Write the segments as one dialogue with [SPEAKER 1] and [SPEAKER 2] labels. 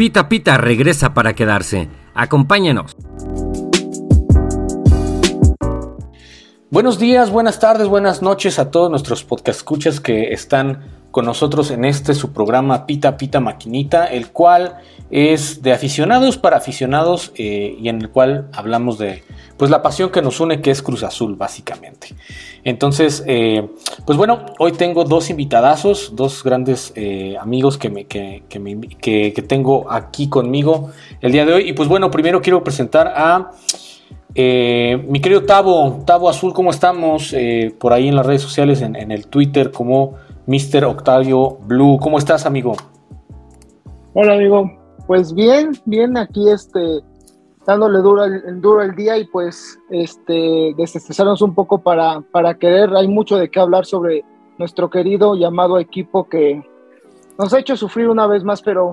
[SPEAKER 1] Pita Pita regresa para quedarse. Acompáñenos.
[SPEAKER 2] Buenos días, buenas tardes, buenas noches a todos nuestros podcast escuchas que están con nosotros en este su programa Pita Pita Maquinita, el cual es de aficionados para aficionados eh, y en el cual hablamos de pues la pasión que nos une que es Cruz Azul básicamente. Entonces, eh, pues bueno, hoy tengo dos invitadazos, dos grandes eh, amigos que, me, que, que, tengo aquí conmigo el día de hoy. Y pues bueno, primero quiero presentar a mi querido Tavo, Tavo Azul, ¿cómo estamos? por ahí en las redes sociales, en, en el Twitter, como Mr. Octavio Blue. ¿Cómo estás, amigo?
[SPEAKER 3] Hola, amigo. Pues bien, bien, aquí este, dándole duro el, duro el día y pues este, desestresarnos un poco para, para querer. Hay mucho de qué hablar sobre nuestro querido llamado equipo que nos ha hecho sufrir una vez más, pero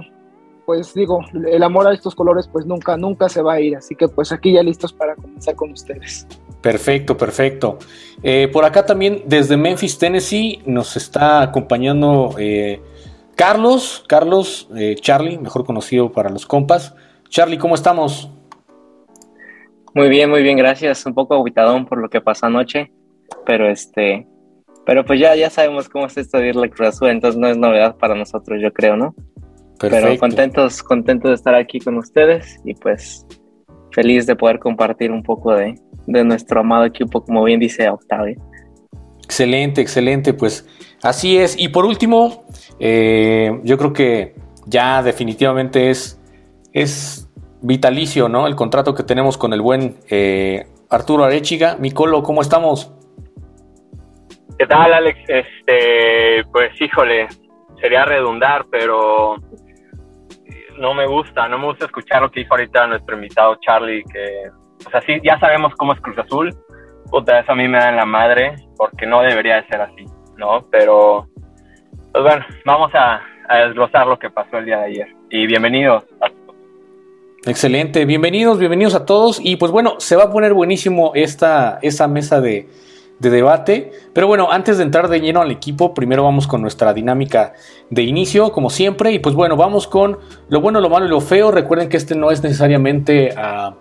[SPEAKER 3] pues digo, el amor a estos colores pues nunca, nunca se va a ir. Así que pues aquí ya listos para comenzar con ustedes.
[SPEAKER 2] Perfecto, perfecto. Eh, por acá también desde Memphis, Tennessee, nos está acompañando eh, Carlos, Carlos, eh, Charlie, mejor conocido para los compas. Charlie, ¿cómo estamos?
[SPEAKER 4] Muy bien, muy bien, gracias. Un poco aguitadón por lo que pasó anoche, pero este, pero pues ya, ya sabemos cómo es esto de ir la Cruz Azul, entonces no es novedad para nosotros, yo creo, ¿no? Perfecto. Pero contentos, contentos de estar aquí con ustedes y pues feliz de poder compartir un poco de, de nuestro amado equipo, como bien dice Octavio.
[SPEAKER 2] Excelente, excelente, pues así es. Y por último, eh, yo creo que ya definitivamente es, es vitalicio, ¿no? El contrato que tenemos con el buen eh, Arturo Arechiga. Micolo, ¿cómo estamos?
[SPEAKER 5] ¿Qué tal, Alex? Este, pues híjole, sería redundar, pero no me gusta, no me gusta escuchar lo que dijo ahorita nuestro invitado Charlie, que o sea, sí, ya sabemos cómo es Cruz Azul. Puta, eso a mí me da en la madre, porque no debería de ser así, ¿no? Pero, pues bueno, vamos a, desglosar lo que pasó el día de ayer. Y bienvenidos a
[SPEAKER 2] Excelente, bienvenidos, bienvenidos a todos. Y pues bueno, se va a poner buenísimo esta, esta mesa de, de debate. Pero bueno, antes de entrar de lleno al equipo, primero vamos con nuestra dinámica de inicio, como siempre. Y pues bueno, vamos con lo bueno, lo malo y lo feo. Recuerden que este no es necesariamente uh,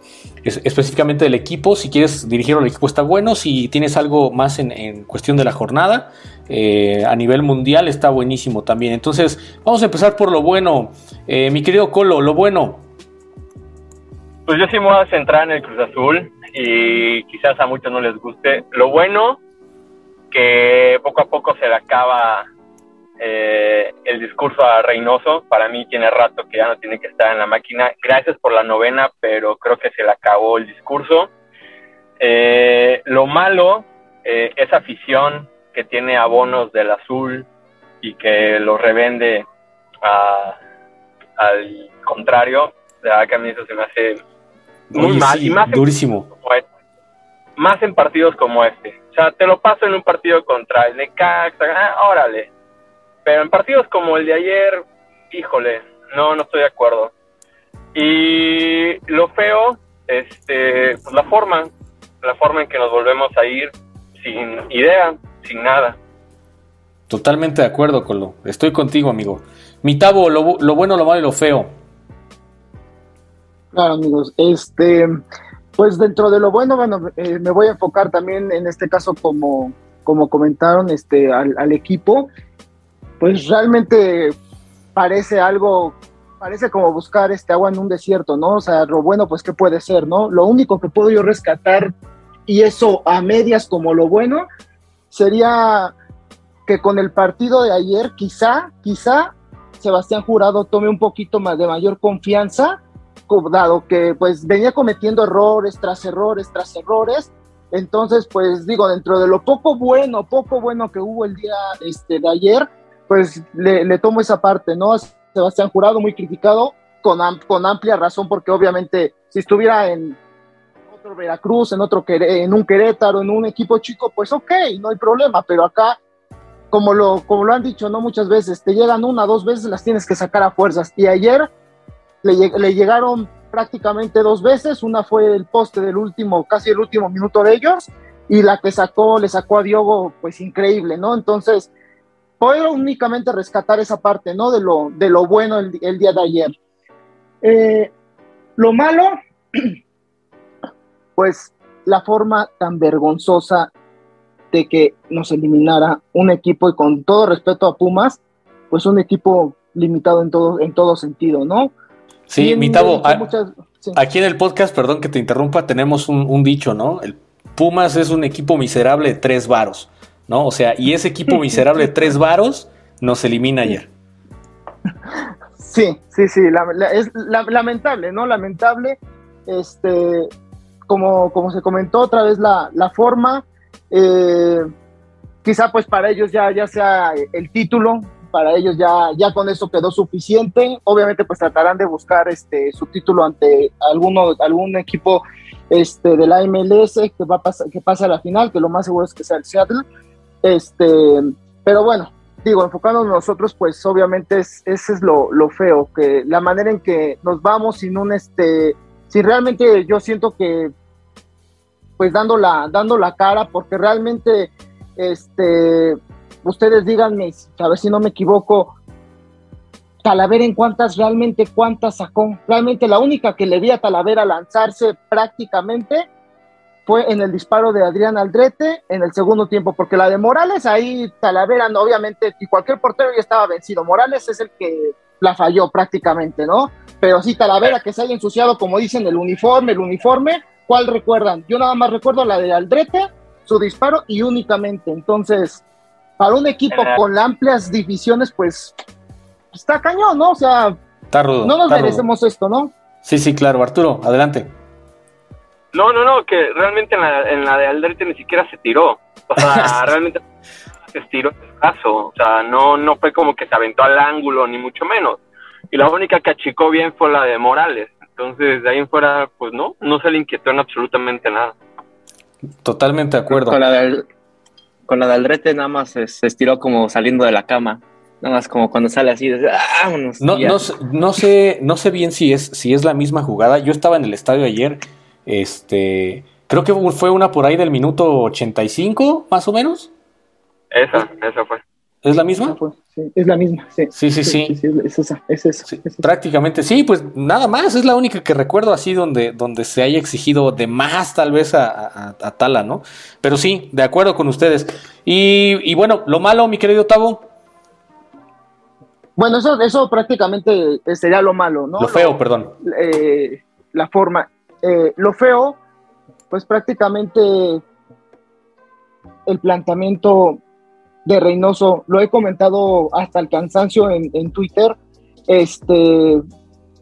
[SPEAKER 2] específicamente del equipo. Si quieres dirigirlo al equipo está bueno. Si tienes algo más en, cuestión de la jornada, eh, a nivel mundial está buenísimo también. Entonces, vamos a empezar por lo bueno. Eh, mi querido Colo, lo bueno.
[SPEAKER 5] Pues yo sí me voy a centrar en el Cruz Azul y quizás a muchos no les guste. Lo bueno, que poco a poco se le acaba eh, el discurso a Reynoso. Para mí tiene rato que ya no tiene que estar en la máquina. Gracias por la novena, pero creo que se le acabó el discurso. Eh, lo malo, eh, esa afición que tiene abonos del azul y que lo revende al contrario, de verdad que a mí eso se me hace muy mal. y más
[SPEAKER 2] durísimo.
[SPEAKER 5] Este. más en partidos como este. O sea, te lo paso en un partido contra el Necaxa, ah, órale. Pero en partidos como el de ayer, híjole, no, no estoy de acuerdo. Y lo feo, este, pues la forma, la forma en que nos volvemos a ir sin idea, sin nada.
[SPEAKER 2] Totalmente de acuerdo, Colo. Estoy contigo, amigo. Mi tabo, lo, lo bueno, lo malo y lo feo.
[SPEAKER 3] Claro, amigos. Este, pues dentro de lo bueno, bueno, eh, me voy a enfocar también en este caso como, como comentaron este, al, equipo. Pues realmente parece algo, parece como buscar este agua en un desierto, ¿no? O sea, lo bueno, pues, ¿qué puede ser, no? Lo único que puedo yo rescatar, y eso a medias como lo bueno, sería que con el partido de ayer, quizá, quizá Sebastián Jurado tome un poquito más de mayor confianza dado que pues venía cometiendo errores tras errores tras errores. Entonces, pues digo, dentro de lo poco bueno, poco bueno que hubo el día este, de ayer, pues le, tomo esa parte, ¿no? Sebastián Jurado muy criticado, con, con amplia razón, porque obviamente si estuviera en otro Veracruz, en otro en un Querétaro, en un equipo chico, pues ok, no hay problema, pero acá como lo, como lo han dicho, ¿no? Muchas veces, te llegan una, dos veces, las tienes que sacar a fuerzas. Y ayer le, llegaron prácticamente dos veces, una fue el poste del último, casi el último minuto de ellos, y la que sacó, le sacó a Diogo, pues increíble, ¿no? Entonces, puedo únicamente rescatar esa parte, ¿no? De lo, de lo bueno el, día de ayer. Eh, lo malo, pues la forma tan vergonzosa de que nos eliminara un equipo y con todo respeto a Pumas, pues un equipo limitado en todo, en todo sentido, ¿no?
[SPEAKER 2] Sí, mi Tavo, aquí en el podcast, perdón que te interrumpa, tenemos un, un, dicho, ¿no? El Pumas es un equipo miserable de tres varos, ¿no? O sea, y ese equipo miserable de tres varos nos elimina ayer.
[SPEAKER 3] Sí, sí, sí, es lamentable, ¿no? Lamentable, este, como, como se comentó otra vez, la, la forma, eh, quizá pues para ellos ya, ya sea el título, para ellos ya, ya con eso quedó suficiente. Obviamente pues tratarán de buscar este, su título ante alguno, algún equipo este, de la MLS que, va a pasar, que pase a la final, que lo más seguro es que sea el Seattle. Este, pero bueno, digo, enfocándonos nosotros, pues obviamente es, ese es lo, lo, feo, que la manera en que nos vamos sin un, este, si realmente yo siento que, pues dando la cara, porque realmente, este, ustedes díganme, a ver si no me equivoco, Talavera en cuántas, realmente cuántas sacó. Realmente la única que le vi a Talavera lanzarse prácticamente fue en el disparo de Adrián Aldrete en el segundo tiempo, porque la de Morales ahí Talavera, no, obviamente, y cualquier portero ya estaba vencido. Morales es el que la falló prácticamente, ¿no? Pero sí, Talavera que se haya ensuciado, como dicen, el uniforme, el uniforme, ¿cuál recuerdan? Yo nada más recuerdo la de Aldrete, su disparo y únicamente. Entonces, para un equipo con amplias divisiones, pues está cañón, ¿no? O sea, no nos merecemos esto, ¿no?
[SPEAKER 2] Sí, sí, claro. Arturo, adelante.
[SPEAKER 5] No, no, no, que realmente en la, en la de Aldrete ni siquiera se tiró. O sea, realmente se estiró el caso. O sea, no, no fue como que se aventó al ángulo, ni mucho menos. Y la única que achicó bien fue la de Morales. Entonces, de ahí en fuera, pues no, no se le inquietó en absolutamente nada.
[SPEAKER 2] Totalmente de acuerdo.
[SPEAKER 4] Con la de, con la de Aldrete nada más se, estiró como saliendo de la cama. Nada más como cuando sale así, vámonos.
[SPEAKER 2] No, no, no, sé, no sé bien si es, si es la misma jugada. Yo estaba en el estadio ayer. Este, creo que fue una por ahí del minuto 85, más o menos.
[SPEAKER 5] Esa, esa fue.
[SPEAKER 2] ¿Es la misma?
[SPEAKER 3] Sí, es la misma, sí.
[SPEAKER 2] Sí, sí, sí.
[SPEAKER 3] es esa, es eso.
[SPEAKER 2] Prácticamente, sí, pues nada más, es la única que recuerdo así donde, donde se haya exigido de más tal vez a, Tala, ¿no? Pero sí, de acuerdo con ustedes. Y, y bueno, lo malo, mi querido Tavo.
[SPEAKER 3] Bueno, eso, eso prácticamente sería lo malo, ¿no?
[SPEAKER 2] Lo feo, perdón.
[SPEAKER 3] Eh, la forma. Eh, lo feo, pues prácticamente el planteamiento de Reynoso, lo he comentado hasta el cansancio en, Twitter, este,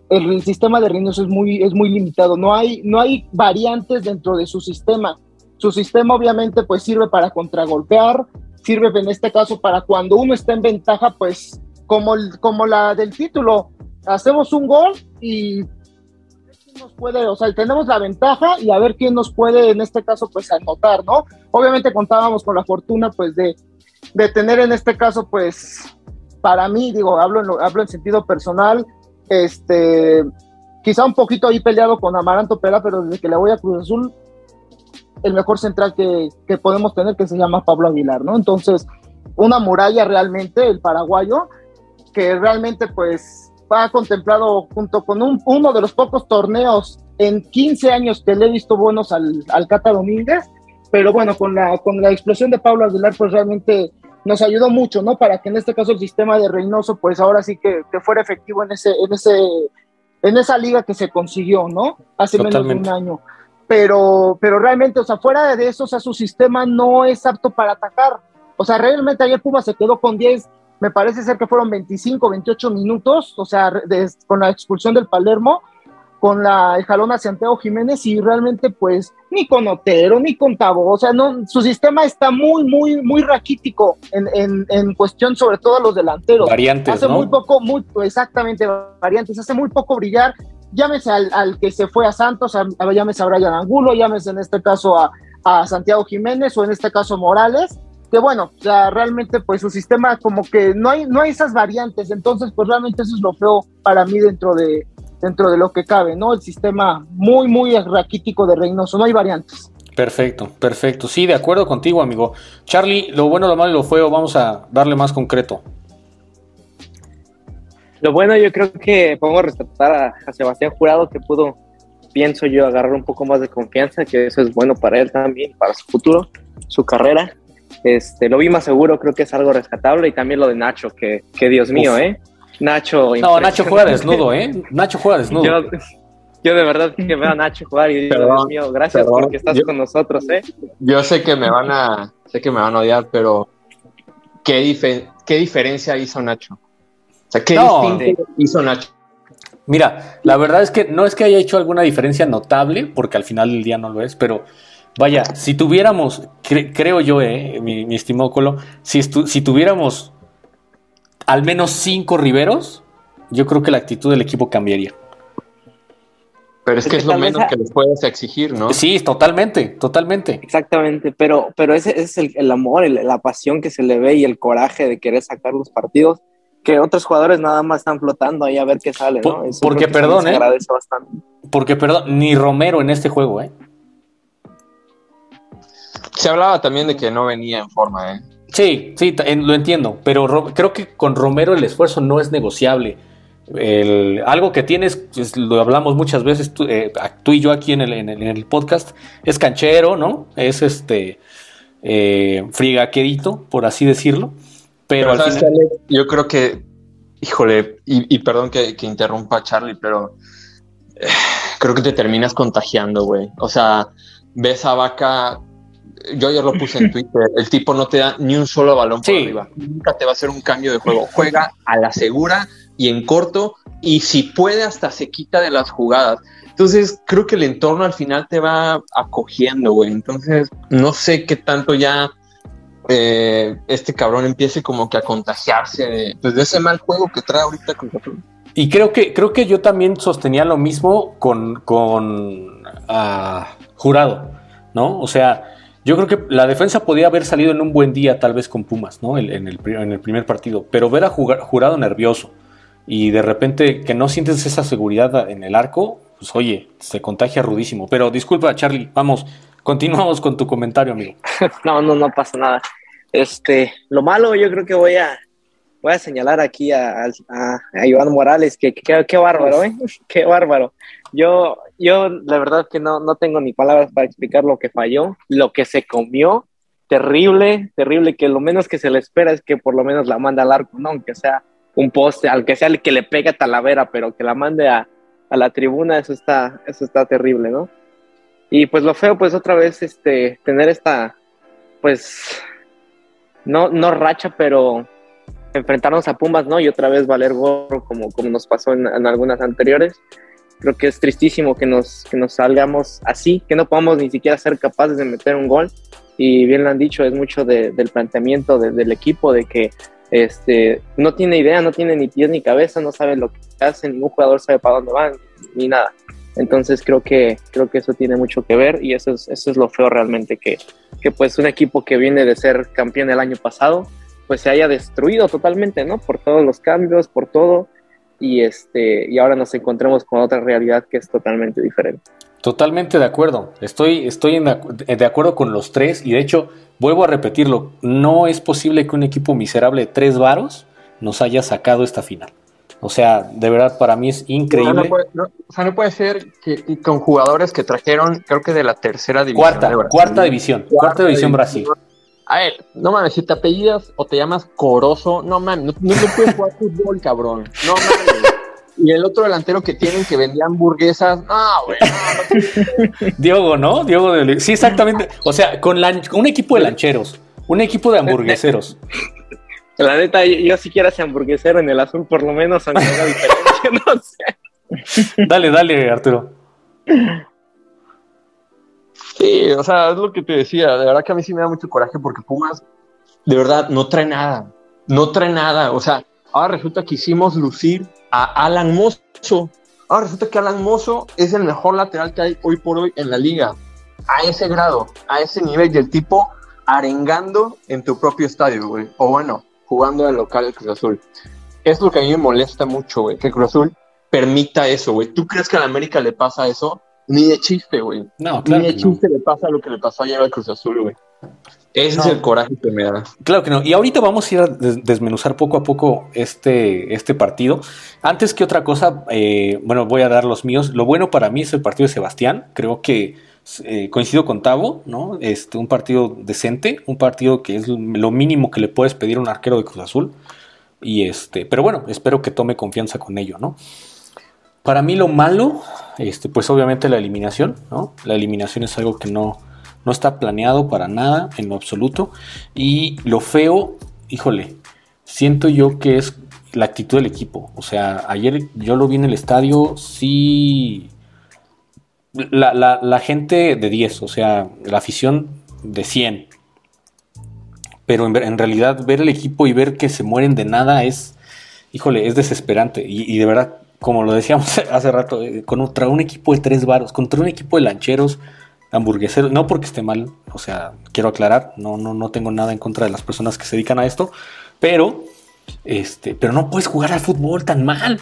[SPEAKER 3] el, sistema de Reynoso es muy, es muy limitado, no hay, no hay variantes dentro de su sistema. Su sistema obviamente pues sirve para contragolpear, sirve en este caso para cuando uno está en ventaja, pues como, como la del título, hacemos un gol y nos puede, o sea, tenemos la ventaja y a ver quién nos puede en este caso pues anotar, ¿no? Obviamente contábamos con la fortuna pues de, de tener en este caso pues para mí, digo, hablo en, hablo en sentido personal, este, quizá un poquito ahí peleado con Amaranto Pera, pero desde que le voy a Cruz Azul, el mejor central que, que podemos tener que se llama Pablo Aguilar, ¿no? Entonces, una muralla realmente, el paraguayo, que realmente pues ha contemplado junto con un, uno de los pocos torneos en 15 años que le he visto buenos al, al Cata Domínguez, pero bueno, con la, con la explosión de Pablo Aguilar pues realmente nos ayudó mucho, ¿no? Para que en este caso el sistema de Reynoso pues ahora sí que, que fuera efectivo en ese, en ese, en esa liga que se consiguió, ¿no? Hace menos de un año. Pero, pero realmente, o sea, fuera de eso, o sea, su sistema no es apto para atacar. O sea, realmente ayer Puma se quedó con 10 me parece ser que fueron 25, 28 minutos, o sea, con la expulsión del Palermo, con la, el jalón a Santiago Jiménez y realmente pues ni con Otero, ni con Tabo, o sea, no, su sistema está muy, muy, muy raquítico en, en, en cuestión sobre todo a los delanteros.
[SPEAKER 2] Variantes,
[SPEAKER 3] Hace muy poco, muy, exactamente, variantes, hace muy poco brillar, llámese al, al que se fue a Santos, llámese a Brian Angulo, llámese en este caso a, a Santiago Jiménez o en este caso Morales, que bueno, o sea, realmente pues su sistema como que no hay, no hay esas variantes, entonces pues realmente eso es lo feo para mí dentro de, dentro de lo que cabe, ¿no? El sistema muy, muy raquítico de Reynoso, no hay variantes.
[SPEAKER 2] Perfecto, perfecto. Sí, de acuerdo contigo, amigo. Charlie, lo bueno, lo malo y lo feo, vamos a darle más concreto.
[SPEAKER 4] Lo bueno, yo creo que podemos respetar a, Sebastián Jurado, que pudo, pienso yo, agarrar un poco más de confianza, que eso es bueno para él también, para su futuro, su carrera. Este, lo vi más seguro, creo que es algo rescatable. Y también lo de Nacho, que, que Dios mío, ¿eh? Nacho.
[SPEAKER 2] No, Nacho juega desnudo, ¿eh? Nacho juega desnudo.
[SPEAKER 4] Yo, de verdad que veo a Nacho jugar y digo, Dios mío, gracias porque estás con nosotros, ¿eh?
[SPEAKER 6] Yo sé que me van a, sé que me van a odiar, pero ¿qué, qué diferencia hizo Nacho? O sea, ¿qué distinto hizo Nacho?
[SPEAKER 2] Mira, la verdad es que no es que haya hecho alguna diferencia notable, porque al final del día no lo es, pero vaya, si tuviéramos, creo yo, eh, mi, estimado Colo, si, si tuviéramos al menos cinco Riveros, yo creo que la actitud del equipo cambiaría.
[SPEAKER 6] Pero es, que, es lo menos que les puedes exigir, ¿no?
[SPEAKER 2] Sí, totalmente, totalmente.
[SPEAKER 4] Exactamente, pero, pero ese, es el, amor, la pasión que se le ve y el coraje de querer sacar los partidos, que otros jugadores nada más están flotando ahí a ver qué sale, ¿no?
[SPEAKER 2] porque, perdón, ¿eh? Porque, perdón, ni Romero en este juego, ¿eh?
[SPEAKER 6] Se hablaba también de que no venía en forma, ¿eh?
[SPEAKER 2] Sí, sí, lo entiendo, pero creo que con Romero el esfuerzo no es negociable. algo que tienes, lo hablamos muchas veces eh, tú, y yo aquí en el, podcast, es canchero, ¿no? Es este eh, frigaquerito, por así decirlo. Pero, al final...
[SPEAKER 6] yo creo que, híjole, y, perdón que, interrumpa Charlie, pero eh, creo que te terminas contagiando, güey. O sea, ves a Vaca yo ayer lo puse en Twitter, el tipo no te da ni un solo balón por arriba. Nunca te va a hacer un cambio de juego. Juega a la segura y en corto y si puede hasta se quita de las jugadas. Entonces creo que el entorno al final te va acogiendo, güey. Entonces no sé qué tanto ya eh, este cabrón empiece como que a contagiarse pues, de, ese mal juego que trae ahorita con
[SPEAKER 2] Y creo que, creo que yo también sostenía lo mismo con, con ah, Jurado, ¿no? O sea, yo creo que la defensa podía haber salido en un buen día, tal vez con Pumas, ¿no? En, el, primer partido. Pero ver a jugar, jurado nervioso y de repente que no sientes esa seguridad en el arco, pues oye, se contagia rudísimo. Pero disculpa, Charlie, vamos, continuamos con tu comentario, amigo.
[SPEAKER 4] no, no, no pasa nada. Este, lo malo, yo creo que voy a, voy a señalar aquí a, a, Iván Morales, que qué bárbaro, ¿eh? Qué bárbaro. Yo, yo la verdad que no, no tengo ni palabras para explicar lo que falló, lo que se comió, terrible, terrible, que lo menos que se le espera es que por lo menos la mande al arco, ¿no? Aunque sea un poste, al que sea el que le pegue a Talavera, pero que la mande a, a la tribuna, eso está, eso está terrible, ¿no? Y pues lo feo, pues otra vez, este, tener esta, pues, no, no racha, pero enfrentarnos a Pumas, ¿no? Y otra vez valer gorro como, como nos pasó en, en algunas anteriores creo que es tristísimo que nos, que nos salgamos así, que no podamos ni siquiera ser capaces de meter un gol. Y bien lo han dicho, es mucho del planteamiento del equipo, de que este, no tiene idea, no tiene ni pies ni cabeza, no sabe lo que hace, ningún jugador sabe para dónde van, ni nada. Entonces creo que, creo que eso tiene mucho que ver y eso es, eso es lo feo realmente, que, que pues un equipo que viene de ser campeón el año pasado, pues se haya destruido totalmente, ¿no? Por todos los cambios, por todo y, este, y ahora nos encontremos con otra realidad que es totalmente diferente.
[SPEAKER 2] Totalmente de acuerdo. Estoy, estoy de acuerdo con los tres y de hecho, vuelvo a repetirlo, no es posible que un equipo miserable de tres varos nos haya sacado esta final. O sea, de verdad para mí es increíble.
[SPEAKER 6] No, puede, o sea, no puede ser que con jugadores que trajeron, creo que de la tercera división.
[SPEAKER 2] Cuarta, cuarta división, cuarta, división Brasil.
[SPEAKER 6] A ver, no mames, si te apellidas o te llamas Corozo, no mames, no, puedes jugar fútbol, cabrón. No mames. Y el otro delantero que tienen que vendía hamburguesas, no, güey.
[SPEAKER 2] No, Diogo, ¿no? Diogo de... Sí, exactamente. O sea, con, un equipo de lancheros, un equipo de hamburgueseros.
[SPEAKER 4] La neta, yo, si quiero hacer hamburguesero en el azul, por lo menos, aunque haga diferencia, no sé.
[SPEAKER 2] Dale, dale, Arturo.
[SPEAKER 6] Sí, o sea, es lo que te decía. De verdad que a mí sí me da mucho coraje porque Pumas, de verdad, no trae nada. No trae nada. O sea, ahora resulta que hicimos lucir a Alan Mozo. Ahora resulta que Alan Mozo es el mejor lateral que hay hoy por hoy en la liga. A ese grado, a ese nivel. Y el tipo arengando en tu propio estadio, güey. O bueno, jugando al local del Cruz Azul. Es lo que a mí me molesta mucho, güey. Que Cruz Azul permita eso, güey. ¿Tú crees que a la América le pasa eso? Ni de chiste, güey. No, claro. Ni de chiste le pasa lo que le pasó ayer al Cruz Azul, güey. Ese es
[SPEAKER 2] No.
[SPEAKER 6] el coraje que me da.
[SPEAKER 2] Claro que no. Y ahorita vamos a ir a des- desmenuzar poco a poco este, este partido. Antes que otra cosa, eh, bueno, voy a dar los míos. Lo bueno para mí es el partido de Sebastián. Creo que eh, coincido con Tavo, ¿no? Este, un partido decente, un partido que es lo mínimo que le puedes pedir a un arquero de Cruz Azul. Y este, pero bueno, espero que tome confianza con ello, ¿no? Para mí lo malo, este, pues obviamente la eliminación, ¿no? La eliminación es algo que no, no está planeado para nada, en lo absoluto. Y lo feo, híjole, siento yo que es la actitud del equipo. O sea, ayer yo lo vi en el estadio, sí. La, la- la gente de 10, o sea, la afición de 100. Pero en, en realidad ver el equipo y ver que se mueren de nada es, híjole, es desesperante. Y, y de verdad, como lo decíamos hace rato, eh, contra un equipo de tres varos, contra un equipo de lancheros, hamburgueseros, no porque esté mal, o sea, quiero aclarar, no, no, no tengo nada en contra de las personas que se dedican a esto, pero, este, pero no puedes jugar al fútbol tan mal,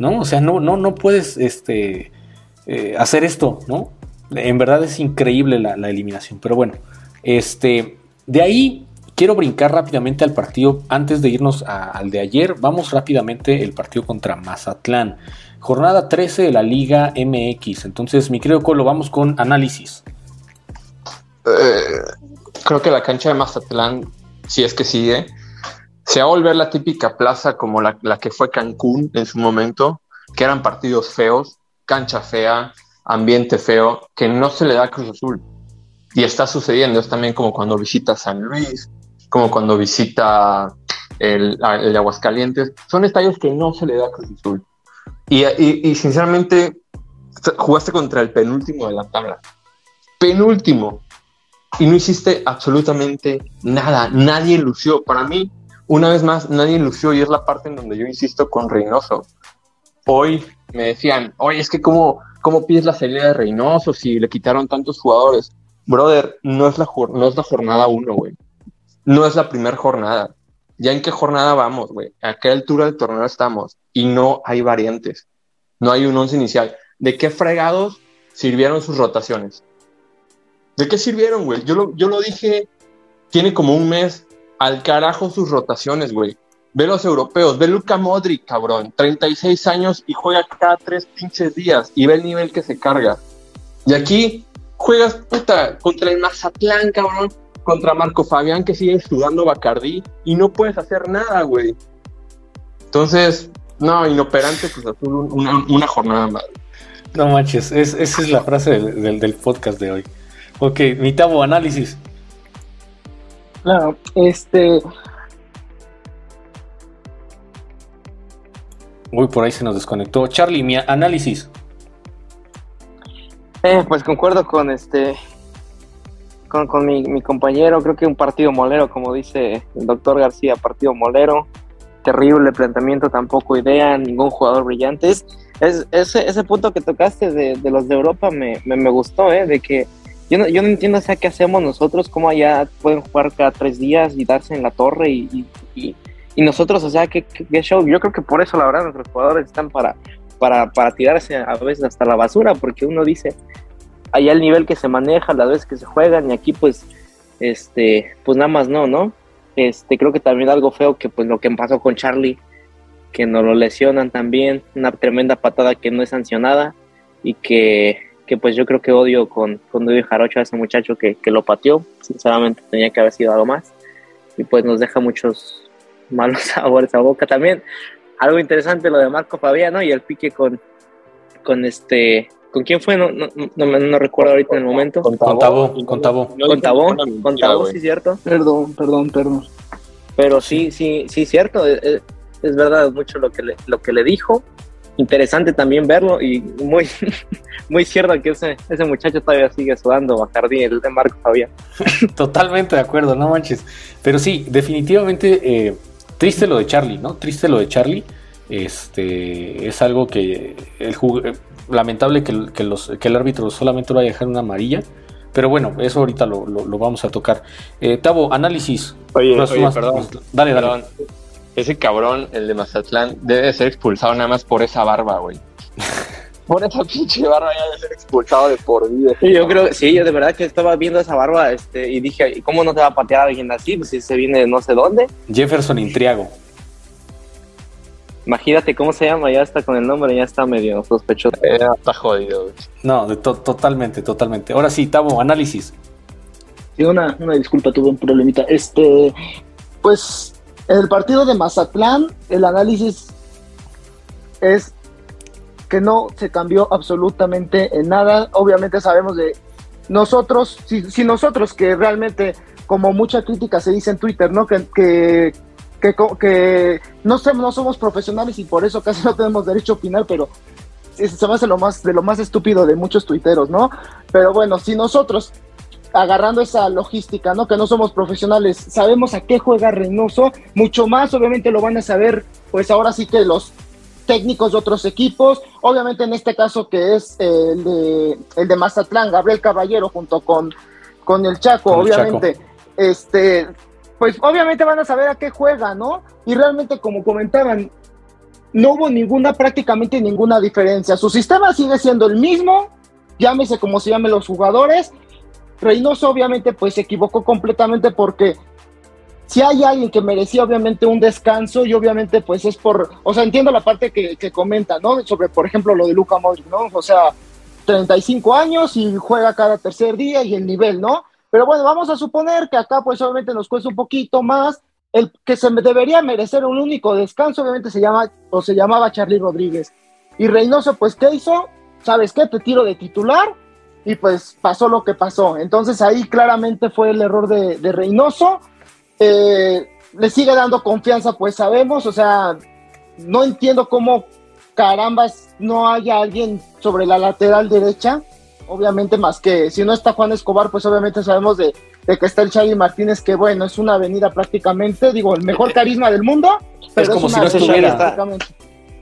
[SPEAKER 2] ¿no? O sea, no, no, no puedes, este, eh, hacer esto, ¿no? En verdad es increíble la, la eliminación, pero bueno, este, de ahí quiero brincar rápidamente al partido antes de irnos al de ayer. Vamos rápidamente el partido contra Mazatlán. Jornada 13 de la Liga MX. Entonces, mi querido Colo, vamos con análisis.
[SPEAKER 6] Eh, creo que la cancha de Mazatlán, si es que sigue, se va a volver la típica plaza como la, la que fue Cancún en su momento, que eran partidos feos, cancha fea, ambiente feo, que no se le da a Cruz Azul. Y está sucediendo, es también como cuando visita San Luis, como cuando visita el, el Aguascalientes. Son estadios que no se le da Cruz Azul. Y, y- y sinceramente, jugaste contra el penúltimo de la tabla. Penúltimo y no hiciste absolutamente nada. Nadie lució. Para mí, una vez más, nadie lució y es la parte en donde yo insisto con Reynoso. Hoy me decían, oye, es que cómo, cómo pides la salida de Reynoso si le quitaron tantos jugadores. Brother, no es la, no es la jornada uno, güey. No es la primera jornada. ¿Ya en qué jornada vamos, güey? ¿A qué altura del torneo estamos? Y no hay variantes. No hay un once inicial. ¿De qué fregados sirvieron sus rotaciones? ¿De qué sirvieron, güey? Yo lo, yo lo dije, tiene como un mes al carajo sus rotaciones, güey. Ve los europeos, ve Luka Modric, cabrón, 36 años y juega cada tres pinches días y ve el nivel que se carga. Y aquí juegas, puta, contra el Mazatlán, cabrón, contra Marco Fabián que sigue estudiando Bacardí y no puedes hacer nada, güey. Entonces, no, inoperante, pues Azul, una, una jornada más.
[SPEAKER 2] No manches, es- esa es la frase del, del- del podcast de hoy. Ok, mi tabo análisis.
[SPEAKER 3] Claro, este,
[SPEAKER 2] Uy, por ahí se nos desconectó. Charlie, mi análisis.
[SPEAKER 4] Eh, pues concuerdo con este con, con mi, mi compañero, creo que un partido molero, como dice el doctor García, partido molero, terrible planteamiento, tampoco idea, ningún jugador brillante. Es, es- ese, ese punto que tocaste de, de los de Europa me, me, me gustó, ¿eh? de que yo no, yo no entiendo o sea, qué hacemos nosotros, cómo allá pueden jugar cada tres días y darse en la torre y, y, y- y nosotros, o sea, qué, qué- show. Yo creo que por eso, la verdad, nuestros jugadores están para, para, para tirarse a veces hasta la basura, porque uno dice, allá el nivel que se maneja, las veces que se juegan, y aquí pues, este, pues nada más no, ¿no? Este, creo que también algo feo que pues lo que pasó con Charlie, que nos lo lesionan también, una tremenda patada que no es sancionada, y que, que pues yo creo que odio con, con Jarocho a ese muchacho que, que lo pateó, sinceramente tenía que haber sido algo más, y pues nos deja muchos malos sabores a boca también. Algo interesante lo de Marco Fabiano y el pique con, con este ¿Con quién fue? No, no, no, me- no recuerdo ahorita en el momento.
[SPEAKER 2] Con Tabó, con Tabó.
[SPEAKER 4] Con Tabó, con Tabó, sí, cierto.
[SPEAKER 3] Perdón, perdón, perdón.
[SPEAKER 4] Pero sí, sí, sí, cierto. Es, es- es verdad mucho lo que, le, lo que le dijo. Interesante también verlo y muy, muy cierto que ese, ese muchacho todavía sigue sudando Bacardí, el de Marco Fabián.
[SPEAKER 2] Totalmente de acuerdo, no manches. Pero sí, definitivamente eh, triste lo de Charlie, ¿no? Triste lo de Charlie. Este es algo que el jug- lamentable que, el- que los, que el árbitro solamente lo vaya a dejar una amarilla. Pero bueno, eso ahorita lo, lo- lo vamos a tocar. Eh, Tavo, análisis.
[SPEAKER 6] Oye,
[SPEAKER 2] Más-
[SPEAKER 6] oye,
[SPEAKER 2] más-
[SPEAKER 6] perdón.
[SPEAKER 2] Dale, dale.
[SPEAKER 6] Perdón. Ese cabrón, el de Mazatlán, debe de ser expulsado nada más por esa barba, güey. por esa pinche barba ya de ser expulsado de por vida.
[SPEAKER 4] Sí, yo creo, sí, yo de verdad que estaba viendo esa barba este, y dije, ¿y ¿cómo no te va a patear alguien así? Pues si se viene de no sé dónde.
[SPEAKER 2] Jefferson Intriago.
[SPEAKER 4] Imagínate cómo se llama, ya está con el nombre, ya está medio sospechoso.
[SPEAKER 6] Eh, está jodido, güey.
[SPEAKER 2] No, de to- totalmente, totalmente. Ahora sí, Tavo, análisis.
[SPEAKER 3] Sí, una, una disculpa, tuve un problemita. Este, pues, en el partido de Mazatlán, el análisis es que no se cambió absolutamente en nada. Obviamente sabemos de nosotros, si, si nosotros que realmente, como mucha crítica se dice en Twitter, ¿no? Que, que, que, que no, se- no somos profesionales y por eso casi no tenemos derecho a opinar, pero se me hace lo más, de lo más estúpido de muchos tuiteros, ¿no? Pero bueno, si nosotros agarrando esa logística, ¿no? Que no somos profesionales, sabemos a qué juega Reynoso, mucho más obviamente lo van a saber, pues ahora sí que los técnicos de otros equipos, obviamente en este caso que es el de, el de Mazatlán, Gabriel Caballero junto con, con el Chaco,
[SPEAKER 2] Con el
[SPEAKER 3] obviamente, este, pues obviamente van a saber a qué juega, ¿no? Y realmente como comentaban, no hubo ninguna, prácticamente ninguna diferencia. Su sistema sigue siendo el mismo, llámese como se llamen los jugadores. Reynoso obviamente pues se equivocó completamente porque si hay alguien que merecía obviamente un descanso y obviamente pues es por, o sea, entiendo la parte que, que comenta, ¿no? Sobre, por ejemplo, lo de Luca Modric, ¿no? O sea, 35 años y juega cada tercer día y el nivel, ¿no? Pero bueno, vamos a suponer que acá pues obviamente nos cuesta un poquito más. El que se debería merecer un único descanso obviamente se llama o se llamaba Charlie Rodríguez. Y Reynoso pues ¿qué hizo? ¿Sabes qué? Te tiro de titular y pues pasó lo que pasó. Entonces ahí claramente fue el error de, de Reynoso. Eh, le sigue dando confianza, pues sabemos, o sea, no entiendo cómo carambas no haya alguien sobre la lateral derecha, obviamente más que si no está Juan Escobar, pues obviamente sabemos de, de que está el Xavi Martínez, que bueno, es una avenida prácticamente, digo, el mejor carisma del mundo, pero
[SPEAKER 2] como
[SPEAKER 3] es
[SPEAKER 2] si
[SPEAKER 3] una
[SPEAKER 2] no estuviera.
[SPEAKER 3] prácticamente.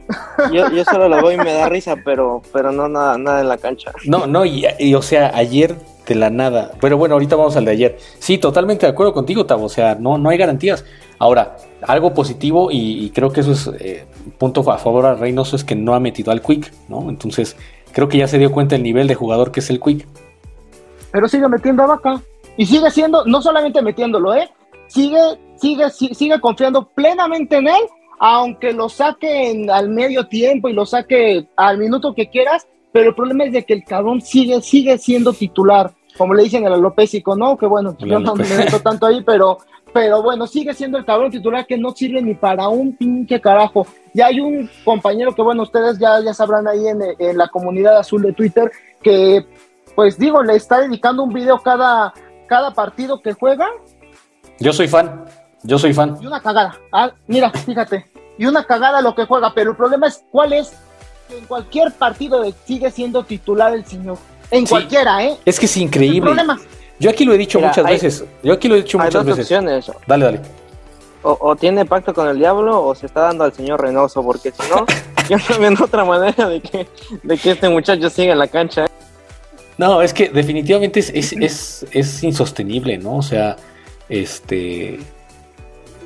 [SPEAKER 4] Yo, yo solo lo veo y me da risa, pero, pero no nada, nada en la cancha.
[SPEAKER 2] No, no, y, y, o sea, ayer de la nada. Pero bueno, ahorita vamos al de ayer. Sí, totalmente de acuerdo contigo, Tavo. O sea, no, no hay garantías. Ahora, algo positivo, y, y creo que eso es eh, un punto a favor a Reynoso, es que no ha metido al Quick, ¿no? Entonces, creo que ya se dio cuenta el nivel de jugador que es el Quick.
[SPEAKER 3] pero sigue metiendo a Vaca. Y sigue siendo, no solamente metiéndolo, ¿eh? Sigue, sigue, si- sigue confiando plenamente en él, aunque lo saque en- al medio tiempo y lo saque al minuto que quieras, pero el problema es de que el cabrón sigue, sigue siendo titular, como le dicen a la Lopésico, ¿no? Que bueno,
[SPEAKER 2] El
[SPEAKER 3] yo no me meto tanto ahí, pero, pero bueno, sigue siendo el cabrón titular que no sirve ni para un pinche carajo. Ya hay un compañero que, bueno, ustedes ya, ya sabrán ahí en, en la comunidad azul de Twitter, que pues digo, le está dedicando un video cada, cada partido que juega
[SPEAKER 2] Yo soy fan. Yo soy fan.
[SPEAKER 3] y una cagada. Ah, mira, fíjate, y una cagada lo que juega, pero el problema es cuál es que en cualquier partido sigue siendo titular el señor. En
[SPEAKER 2] Sí.
[SPEAKER 3] cualquiera, ¿eh?
[SPEAKER 2] Es que es
[SPEAKER 3] El
[SPEAKER 2] increíble.
[SPEAKER 3] problema.
[SPEAKER 2] Yo aquí lo he dicho
[SPEAKER 4] Mira,
[SPEAKER 2] muchas
[SPEAKER 4] hay-
[SPEAKER 2] veces. Yo aquí lo he dicho
[SPEAKER 4] Hay
[SPEAKER 2] muchas
[SPEAKER 4] dos
[SPEAKER 2] veces.
[SPEAKER 4] opciones.
[SPEAKER 2] Dale, dale.
[SPEAKER 4] O, o tiene pacto con el diablo o se está dando al señor Reynoso, porque si no, yo no veo otra manera de que, de que este muchacho siga en la cancha. ¿eh?
[SPEAKER 2] No, es que definitivamente es, es, es, es insostenible, ¿no? O sea, este.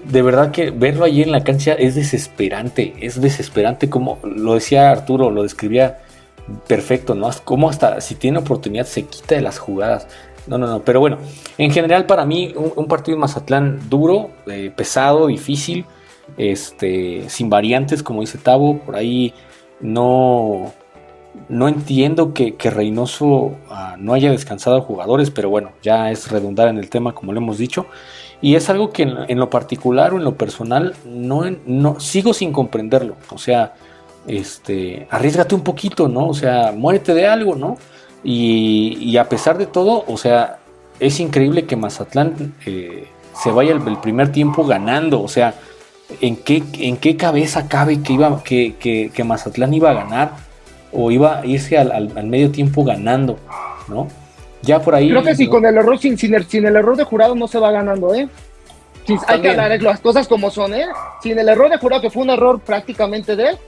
[SPEAKER 2] De verdad que verlo allí en la cancha es desesperante. Es desesperante, como lo decía Arturo, lo describía perfecto, ¿no? Como hasta si tiene oportunidad se quita de las jugadas. No, no, no. Pero bueno, en general para mí un, partido en Mazatlán duro, eh, pesado, difícil, este, sin variantes, como dice Tavo. Por ahí no, no entiendo que, que Reynoso ah, no haya descansado a jugadores, pero bueno, ya es redundar en el tema, como lo hemos dicho. Y es algo que en, en lo particular o en lo personal no, no sigo sin comprenderlo. O sea, este, arriesgate un poquito, ¿no? O sea, muérete de algo, ¿no? Y, y a pesar de todo, o sea, es increíble que Mazatlán eh, se vaya el, el primer tiempo ganando. O sea, ¿en qué, en qué cabeza cabe que, iba, que, que, que Mazatlán iba a ganar? O iba a irse al, al- al medio tiempo ganando, ¿no? Ya por ahí.
[SPEAKER 3] Creo que si
[SPEAKER 2] ¿no?
[SPEAKER 3] con el error, sin, sin, el, sin el error de jurado no se va ganando, ¿eh? Hay que hablar las cosas como son, ¿eh? Sin el error de jurado, que fue un error prácticamente de él,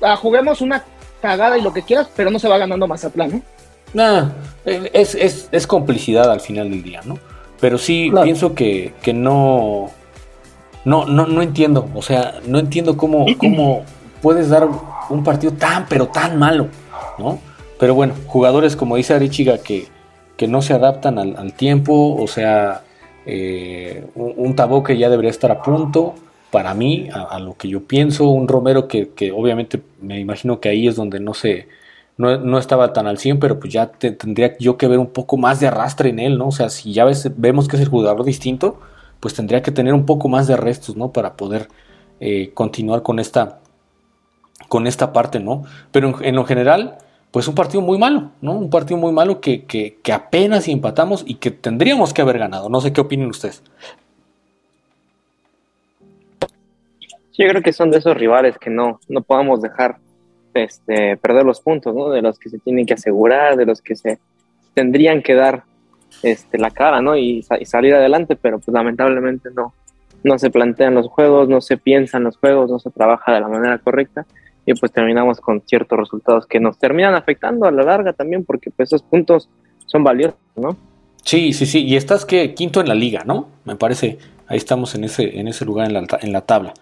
[SPEAKER 3] ah, juguemos una cagada y lo que quieras, pero no se va ganando Mazatlán, ¿no?
[SPEAKER 2] Nah, eh, es, es, es complicidad al final del día, ¿no? Pero sí
[SPEAKER 3] Claro.
[SPEAKER 2] pienso que, que no, no, no, no entiendo, o sea, no entiendo cómo, cómo puedes dar un partido tan, pero tan malo, ¿no? Pero bueno, jugadores como dice Arichiga que, que no se adaptan al, tiempo, o sea, eh, un, un que ya debería estar a punto, para mí, a, lo que yo pienso, un Romero que, que, obviamente me imagino que ahí es donde no se no, no estaba tan al 100, pero pues ya tendría yo que ver un poco más de arrastre en él, ¿no? O sea, si ya ves, vemos que es el jugador distinto, pues tendría que tener un poco más de restos, ¿no? Para poder eh, continuar con esta, con esta parte, ¿no? Pero en, lo general, pues un partido muy malo, ¿no? Un partido muy malo que, que, que apenas empatamos y que tendríamos que haber ganado. No sé qué opinen ustedes.
[SPEAKER 4] Yo creo que son de esos rivales que no, no podamos dejar este, perder los puntos, ¿no? De los que se tienen que asegurar, de los que se tendrían que dar este, la cara, ¿no? Y, salir adelante, pero pues lamentablemente no, no se plantean los juegos, no se piensan los juegos, no se trabaja de la manera correcta y pues terminamos con ciertos resultados que nos terminan afectando a la larga también porque pues esos puntos son valiosos, ¿no?
[SPEAKER 2] Sí, sí, sí, y estás que quinto en la liga, ¿no? Me parece, ahí estamos en ese, en ese lugar en la, en la tabla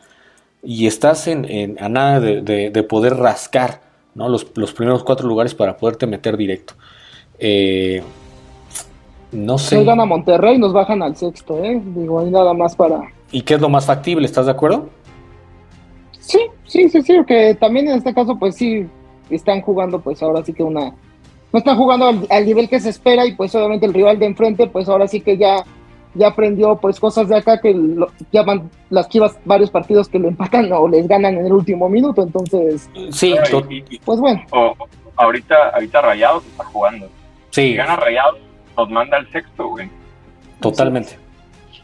[SPEAKER 2] y estás en, a nada de, poder rascar ¿no? los, primeros cuatro lugares para poderte meter directo. Eh, no sé.
[SPEAKER 3] Si gana Monterrey, nos bajan al sexto, ¿eh? Digo, hay nada más para.
[SPEAKER 2] ¿Y qué es lo más factible? ¿Estás de acuerdo?
[SPEAKER 3] Sí, sí, sí, sí, que también en este caso, pues sí, están jugando, pues ahora sí que una. No están jugando al, al nivel que se espera y pues obviamente el rival de enfrente, pues ahora sí que ya ya aprendió pues cosas de acá que lo, llaman las chivas varios partidos que lo empatan o les ganan en el último minuto, entonces
[SPEAKER 2] sí,
[SPEAKER 3] pues bueno.
[SPEAKER 5] ahorita, ahorita Rayados está jugando.
[SPEAKER 2] Sí.
[SPEAKER 5] Si gana Rayados, nos manda al sexto, güey.
[SPEAKER 2] Totalmente.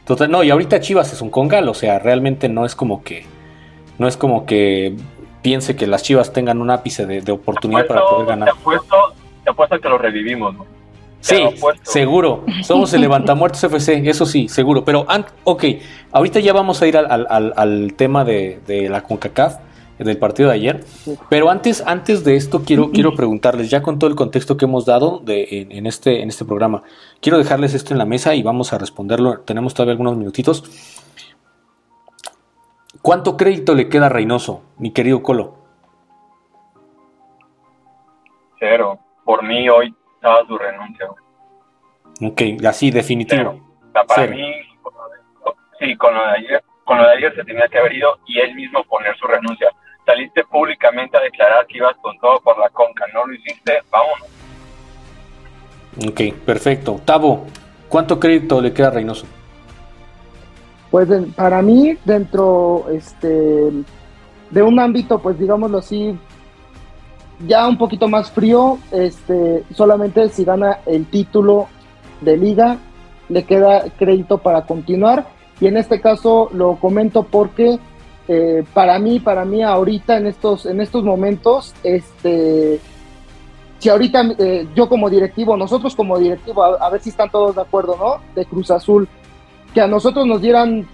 [SPEAKER 2] Total, no, y ahorita Chivas es un congal, o sea, realmente no es como que no es como que piense que las Chivas tengan un ápice de, oportunidad para poder ganar.
[SPEAKER 5] Te apuesto, te apuesto que lo revivimos, ¿no?
[SPEAKER 2] Sí, seguro. Somos el Levantamuertos FC, eso sí, seguro. Pero, ok, ahorita ya vamos a ir al, tema de, la CONCACAF, del partido de ayer. Pero antes, antes de esto, quiero, quiero preguntarles, ya con todo el contexto que hemos dado de, en, este, en este programa, quiero dejarles esto en la mesa y vamos a responderlo. Tenemos todavía algunos minutitos. ¿Cuánto crédito le queda a Reynoso, mi querido Colo?
[SPEAKER 5] Cero. Por mí hoy estaba su renuncia.
[SPEAKER 2] Ok, así, definitivo.
[SPEAKER 5] para mí, sí, con lo, de ayer, con lo de ayer se tenía que haber ido y él mismo poner su renuncia. Saliste públicamente a declarar que ibas con todo por la conca, no lo hiciste, vámonos.
[SPEAKER 2] Ok, perfecto. Tavo, ¿cuánto crédito le queda a Reynoso?
[SPEAKER 3] Pues para mí, dentro este, de un ámbito, pues digámoslo así, ya un poquito más frío, este, solamente si gana el título de liga, le queda crédito para continuar. Y en este caso lo comento porque eh, para mí, para mí ahorita en estos, en estos momentos, este, si ahorita eh, yo como directivo, nosotros como directivo, a, ver si están todos de acuerdo, ¿no? De Cruz Azul, que a nosotros nos dieran,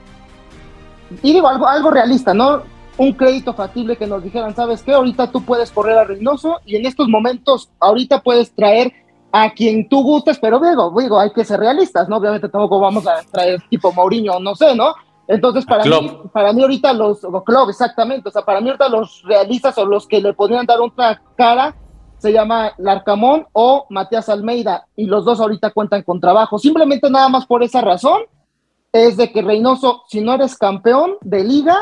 [SPEAKER 3] y digo algo, algo realista, ¿no? Un crédito factible que nos dijeran, ¿sabes qué? Ahorita tú puedes correr a Reynoso y en estos momentos, ahorita puedes traer a quien tú gustes, pero digo, digo, hay que ser realistas, ¿no? Obviamente tampoco vamos a traer tipo Mourinho, no sé, ¿no? Entonces, para mí, para mí ahorita los, club, exactamente, o sea, para mí ahorita los realistas o los que le podrían dar otra cara se llama Larcamón o Matías Almeida, y los dos ahorita cuentan con trabajo. Simplemente nada más por esa razón, es de que Reynoso, si no eres campeón de liga,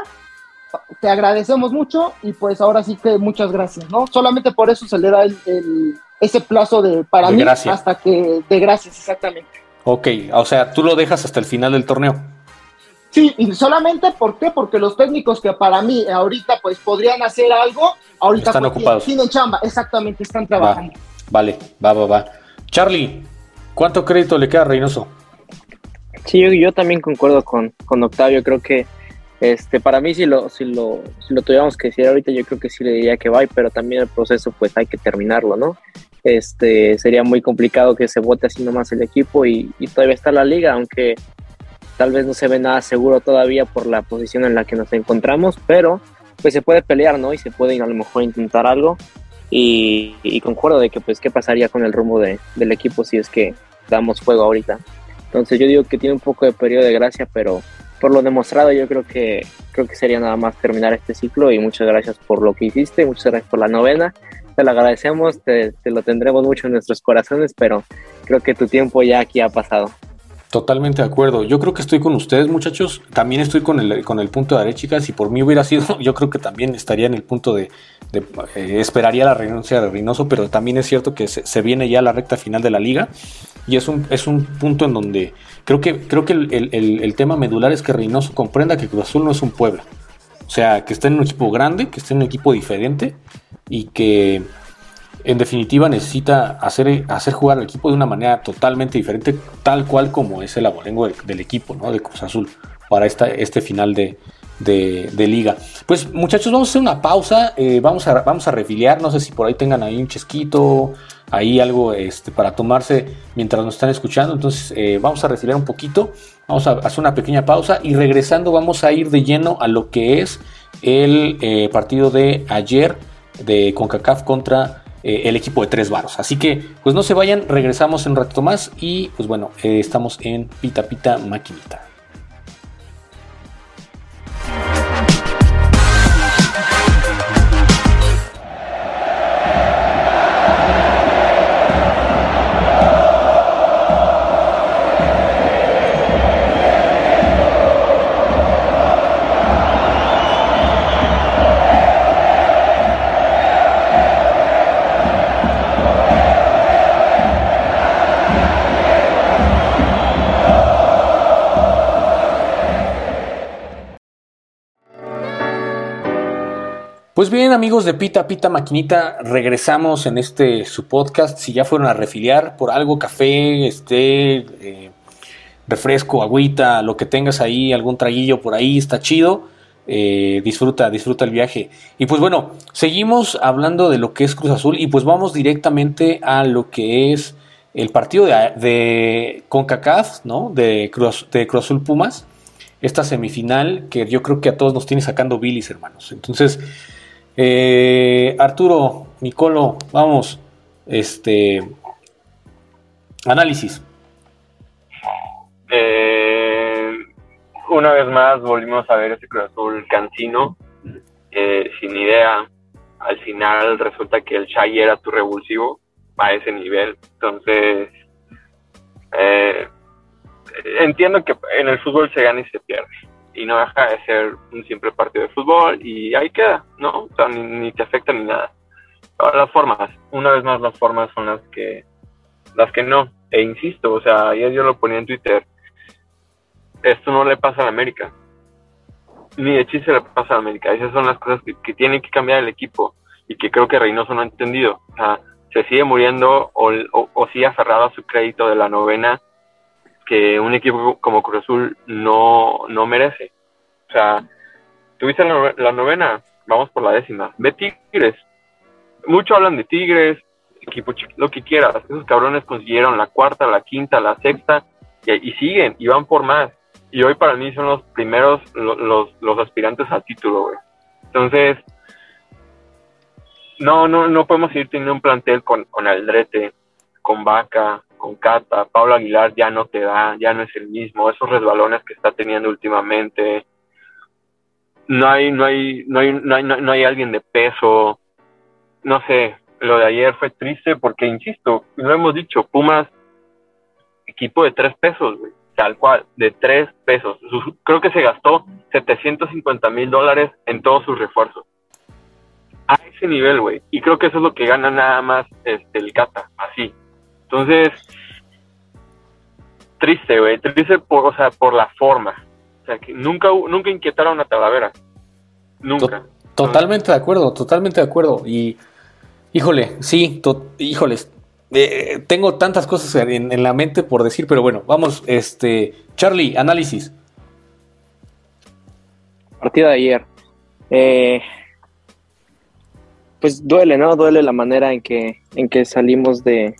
[SPEAKER 3] te agradecemos mucho y pues ahora sí que muchas gracias, ¿no? Solamente por eso se le da el, ese plazo de para mí hasta que de gracias, exactamente.
[SPEAKER 2] Ok, o sea, tú lo dejas hasta el final del torneo.
[SPEAKER 3] Sí, y solamente ¿por qué? Porque los técnicos que para mí ahorita pues podrían hacer algo, ahorita
[SPEAKER 2] están
[SPEAKER 3] pues,
[SPEAKER 2] ocupados.
[SPEAKER 3] Tienen chamba, exactamente, están trabajando.
[SPEAKER 2] vale, va, va, va. Charlie, ¿cuánto crédito le queda a Reynoso?
[SPEAKER 4] Sí, yo, yo también concuerdo con, con Octavio, creo que este, para mí, si lo, si, lo, si lo tuviéramos que decir ahorita, yo creo que sí le diría que va, pero también el proceso, pues hay que terminarlo, ¿no? Este, sería muy complicado que se vote así nomás el equipo y, todavía está la liga, aunque tal vez no se ve nada seguro todavía por la posición en la que nos encontramos, pero pues se puede pelear, ¿no? Y se puede a lo mejor intentar algo. Y, y concuerdo de que, pues, ¿qué pasaría con el rumbo de, del equipo si es que damos fuego ahorita? Entonces yo digo que tiene un poco de periodo de gracia, pero por lo demostrado, yo creo que creo que sería nada más terminar este ciclo y muchas gracias por lo que hiciste, muchas gracias por la novena te lo agradecemos, te, lo tendremos mucho en nuestros corazones, pero creo que tu tiempo ya aquí ha pasado.
[SPEAKER 2] Totalmente de acuerdo. Yo creo que estoy con ustedes, muchachos. También estoy con el, con el punto de Arechica. Si por mí hubiera sido, yo creo que también estaría en el punto de, de eh, esperaría la renuncia de Reynoso, pero también es cierto que se, se, viene ya la recta final de la liga y es un, es un punto en donde creo que, creo que el, el, el tema medular es que Reynoso comprenda que Cruz Azul no es un Puebla. O sea, que está en un equipo grande, que está en un equipo diferente y que en definitiva necesita hacer, hacer jugar al equipo de una manera totalmente diferente, tal cual como es el abolengo del, del equipo, ¿no? De Cruz Azul, para esta, este final de, de, liga. Pues muchachos, vamos a hacer una pausa, eh, vamos, a, vamos a refiliar, no sé si por ahí tengan ahí un chesquito, ahí algo este, para tomarse mientras nos están escuchando, entonces eh, vamos a refiliar un poquito, vamos a hacer una pequeña pausa y regresando vamos a ir de lleno a lo que es el eh, partido de ayer de CONCACAF contra el equipo de tres varos. Así que, pues no se vayan, regresamos en un rato más y pues bueno, estamos en Pita Pita Maquinita. Amigos de Pita Pita Maquinita, regresamos en este su podcast. Si ya fueron a refiliar por algo, café, este, eh, refresco, agüita, lo que tengas ahí, algún traguillo por ahí, está chido. Eh, disfruta, disfruta el viaje. Y pues bueno, seguimos hablando de lo que es Cruz Azul y pues vamos directamente a lo que es el partido de, de CONCACAF, ¿no? De Cruz, de Cruz Azul Pumas. Esta semifinal que yo creo que a todos nos tiene sacando bilis, hermanos. Entonces, eh, Arturo, Nicolo, vamos. Este. Análisis.
[SPEAKER 5] Eh, una vez más volvimos a ver ese Cruz Azul cansino, eh, sin idea. Al final resulta que el Chai era tu revulsivo a ese nivel. Entonces, eh, entiendo que en el fútbol se gana y se pierde y no deja de ser un simple partido de fútbol y ahí queda, ¿no? O sea, ni, ni, te afecta ni nada. Ahora las formas, una vez más las formas son las que las que no. E insisto, o sea, ayer yo lo ponía en Twitter, esto no le pasa a la América. Ni de chiste le pasa a la América. Esas son las cosas que, que tienen que cambiar el equipo y que creo que Reynoso no ha entendido. O sea, se sigue muriendo o, o, o sigue aferrado a su crédito de la novena que un equipo como Cruz Azul no, no merece. O sea, tuviste la, la novena, vamos por la décima. Ve Tigres. Mucho hablan de Tigres, equipo lo que quieras. Esos cabrones consiguieron la cuarta, la quinta, la sexta y, siguen y van por más. Y hoy para mí son los primeros, los, los, los aspirantes al título, güey. Entonces, no, no, no podemos seguir teniendo un plantel con, con Aldrete, con Vaca, con Cata, Pablo Aguilar ya no te da, ya no es el mismo, esos resbalones que está teniendo últimamente, no hay, no hay, no hay, no hay, no hay alguien de peso, no sé, lo de ayer fue triste porque, insisto, lo hemos dicho, Pumas, equipo de tres pesos, güey, tal cual, de tres pesos. Creo que se gastó 750 mil dólares en todos sus refuerzos. A ese nivel, güey. Y creo que eso es lo que gana nada más este, el Cata, así. Entonces, triste, güey, triste por, o sea, por la forma. O sea, que nunca, nunca inquietaron a Talavera. Nunca.
[SPEAKER 2] Totalmente de acuerdo, totalmente de acuerdo. Y, híjole, sí, híjoles, eh, tengo tantas cosas en, en, la mente por decir, pero bueno, vamos, este, Charlie, análisis.
[SPEAKER 4] Partido de ayer. Eh, pues duele, ¿no? Duele la manera en que, en que salimos de,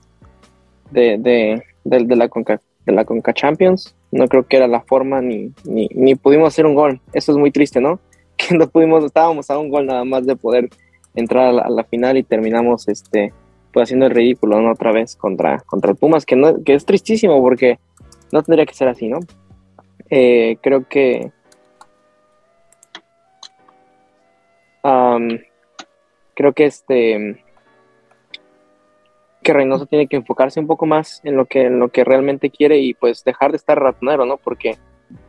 [SPEAKER 4] de, de, de, de la Conca, de la Conca Champions. No creo que era la forma ni, ni, ni pudimos hacer un gol. Eso es muy triste, ¿no? Que no pudimos, estábamos a un gol nada más de poder entrar a la, final y terminamos este pues haciendo el ridículo ¿no? otra vez contra, contra el Pumas, que, no, que es tristísimo porque no tendría que ser así, ¿no? Eh, creo que creo que este que Reynoso tiene que enfocarse un poco más en lo que, en lo que realmente quiere y pues dejar de estar ratonero, ¿no? Porque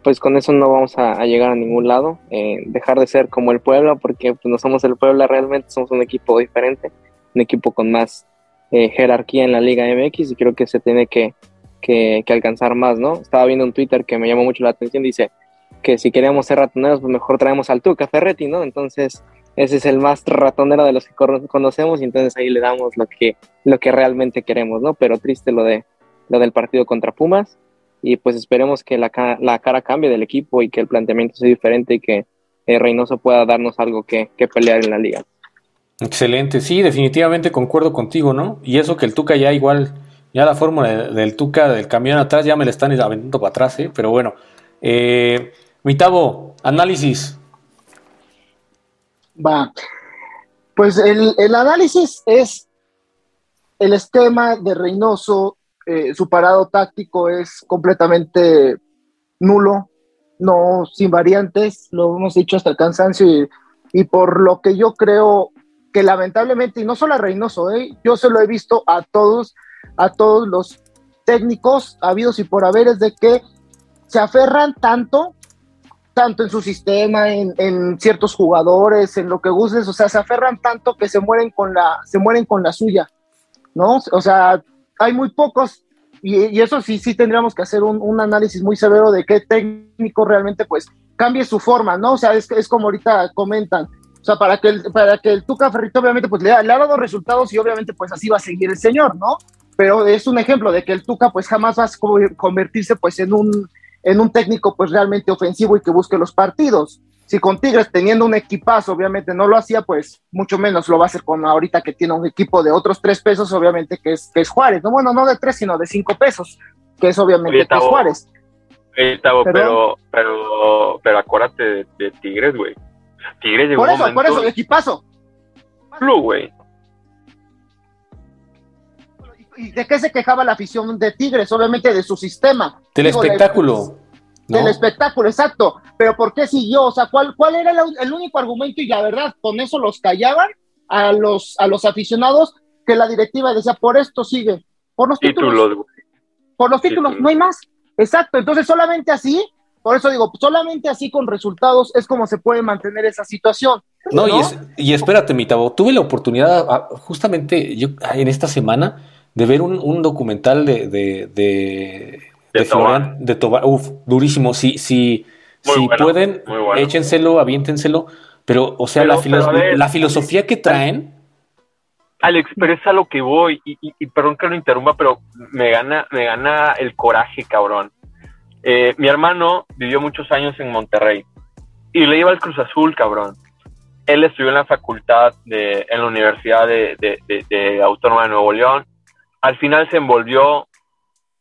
[SPEAKER 4] pues con eso no vamos a, llegar a ningún lado, eh, dejar de ser como el Puebla, porque pues no somos el Puebla realmente, somos un equipo diferente, un equipo con más eh, jerarquía en la Liga MX y creo que se tiene que, que, alcanzar más, ¿no? Estaba viendo un Twitter que me llamó mucho la atención, dice que si queremos ser ratoneros, pues mejor traemos al Tuca Ferretti, ¿no? Entonces ese es el más ratonero de los que conocemos y entonces ahí le damos lo que, lo que realmente queremos, ¿no? Pero triste lo, de, lo del partido contra Pumas y pues esperemos que la, la cara cambie del equipo y que el planteamiento sea diferente y que eh, Reynoso pueda darnos algo que, pelear en la liga.
[SPEAKER 2] Excelente, sí, definitivamente concuerdo contigo, ¿no? Y eso que el Tuca ya igual, ya la fórmula del Tuca del camión atrás ya me la están aventando para atrás, ¿eh? Pero bueno, eh, Mitavo, análisis,
[SPEAKER 3] Va. Pues el, análisis es el esquema de Reynoso, eh, su parado táctico es completamente nulo, no sin variantes, lo hemos dicho hasta el cansancio y, por lo que yo creo que lamentablemente, y no solo a Reynoso, eh, yo se lo he visto a todos, a todos los técnicos habidos y por haberes de que se aferran tanto tanto en su sistema, en, ciertos jugadores, en lo que gustes, o sea, se aferran tanto que se mueren con la, se mueren con la suya, ¿no? O sea, hay muy pocos, y, eso sí, sí tendríamos que hacer un, análisis muy severo de qué técnico realmente, pues, cambie su forma, ¿no? O sea, es, es como ahorita comentan, o sea, para que el, para que el Tuca Ferrito, obviamente, pues, le, le ha dado resultados y obviamente, pues, así va a seguir el señor, ¿no? Pero es un ejemplo de que el Tuca, pues, jamás va a convertirse, pues, en un en un técnico pues realmente ofensivo y que busque los partidos. Si con Tigres teniendo un equipazo obviamente no lo hacía, pues mucho menos lo va a hacer con ahorita que tiene un equipo de otros tres pesos, obviamente que es, que es Juárez, no bueno, no de tres, sino de cinco pesos, que es obviamente que es Juárez.
[SPEAKER 5] pero, pero, pero acuérdate de, Tigres, güey. Tigres
[SPEAKER 3] Por eso, por eso, equipazo.
[SPEAKER 5] güey.
[SPEAKER 3] ¿Y de qué se quejaba la afición de Tigres? Obviamente de su sistema.
[SPEAKER 2] Del espectáculo.
[SPEAKER 3] Del espectáculo, exacto. Pero ¿por qué siguió? O sea, ¿cuál, cuál era el, único argumento? Y la verdad, con eso los callaban a los, a los aficionados que la directiva decía, por esto sigue. Por los títulos. por los títulos, no hay más. Exacto. Entonces, solamente así, por eso digo, solamente así con resultados es como se puede mantener esa situación.
[SPEAKER 2] No, Y, y espérate, mi tabo, tuve la oportunidad ah, justamente yo en esta semana de ver un, documental de, de, de, de, Florian, de Tobar, uf, durísimo, si, si, si pueden, échenselo, aviéntenselo, pero, o sea, la, la filosofía que traen...
[SPEAKER 5] Alex, pero es a lo que voy, y, y, perdón que lo interrumpa, pero me gana, me gana el coraje, cabrón. Eh, mi hermano vivió muchos años en Monterrey y le iba al Cruz Azul, cabrón. Él estudió en la facultad de, en la Universidad de, de, de Autónoma de Nuevo León al final se envolvió,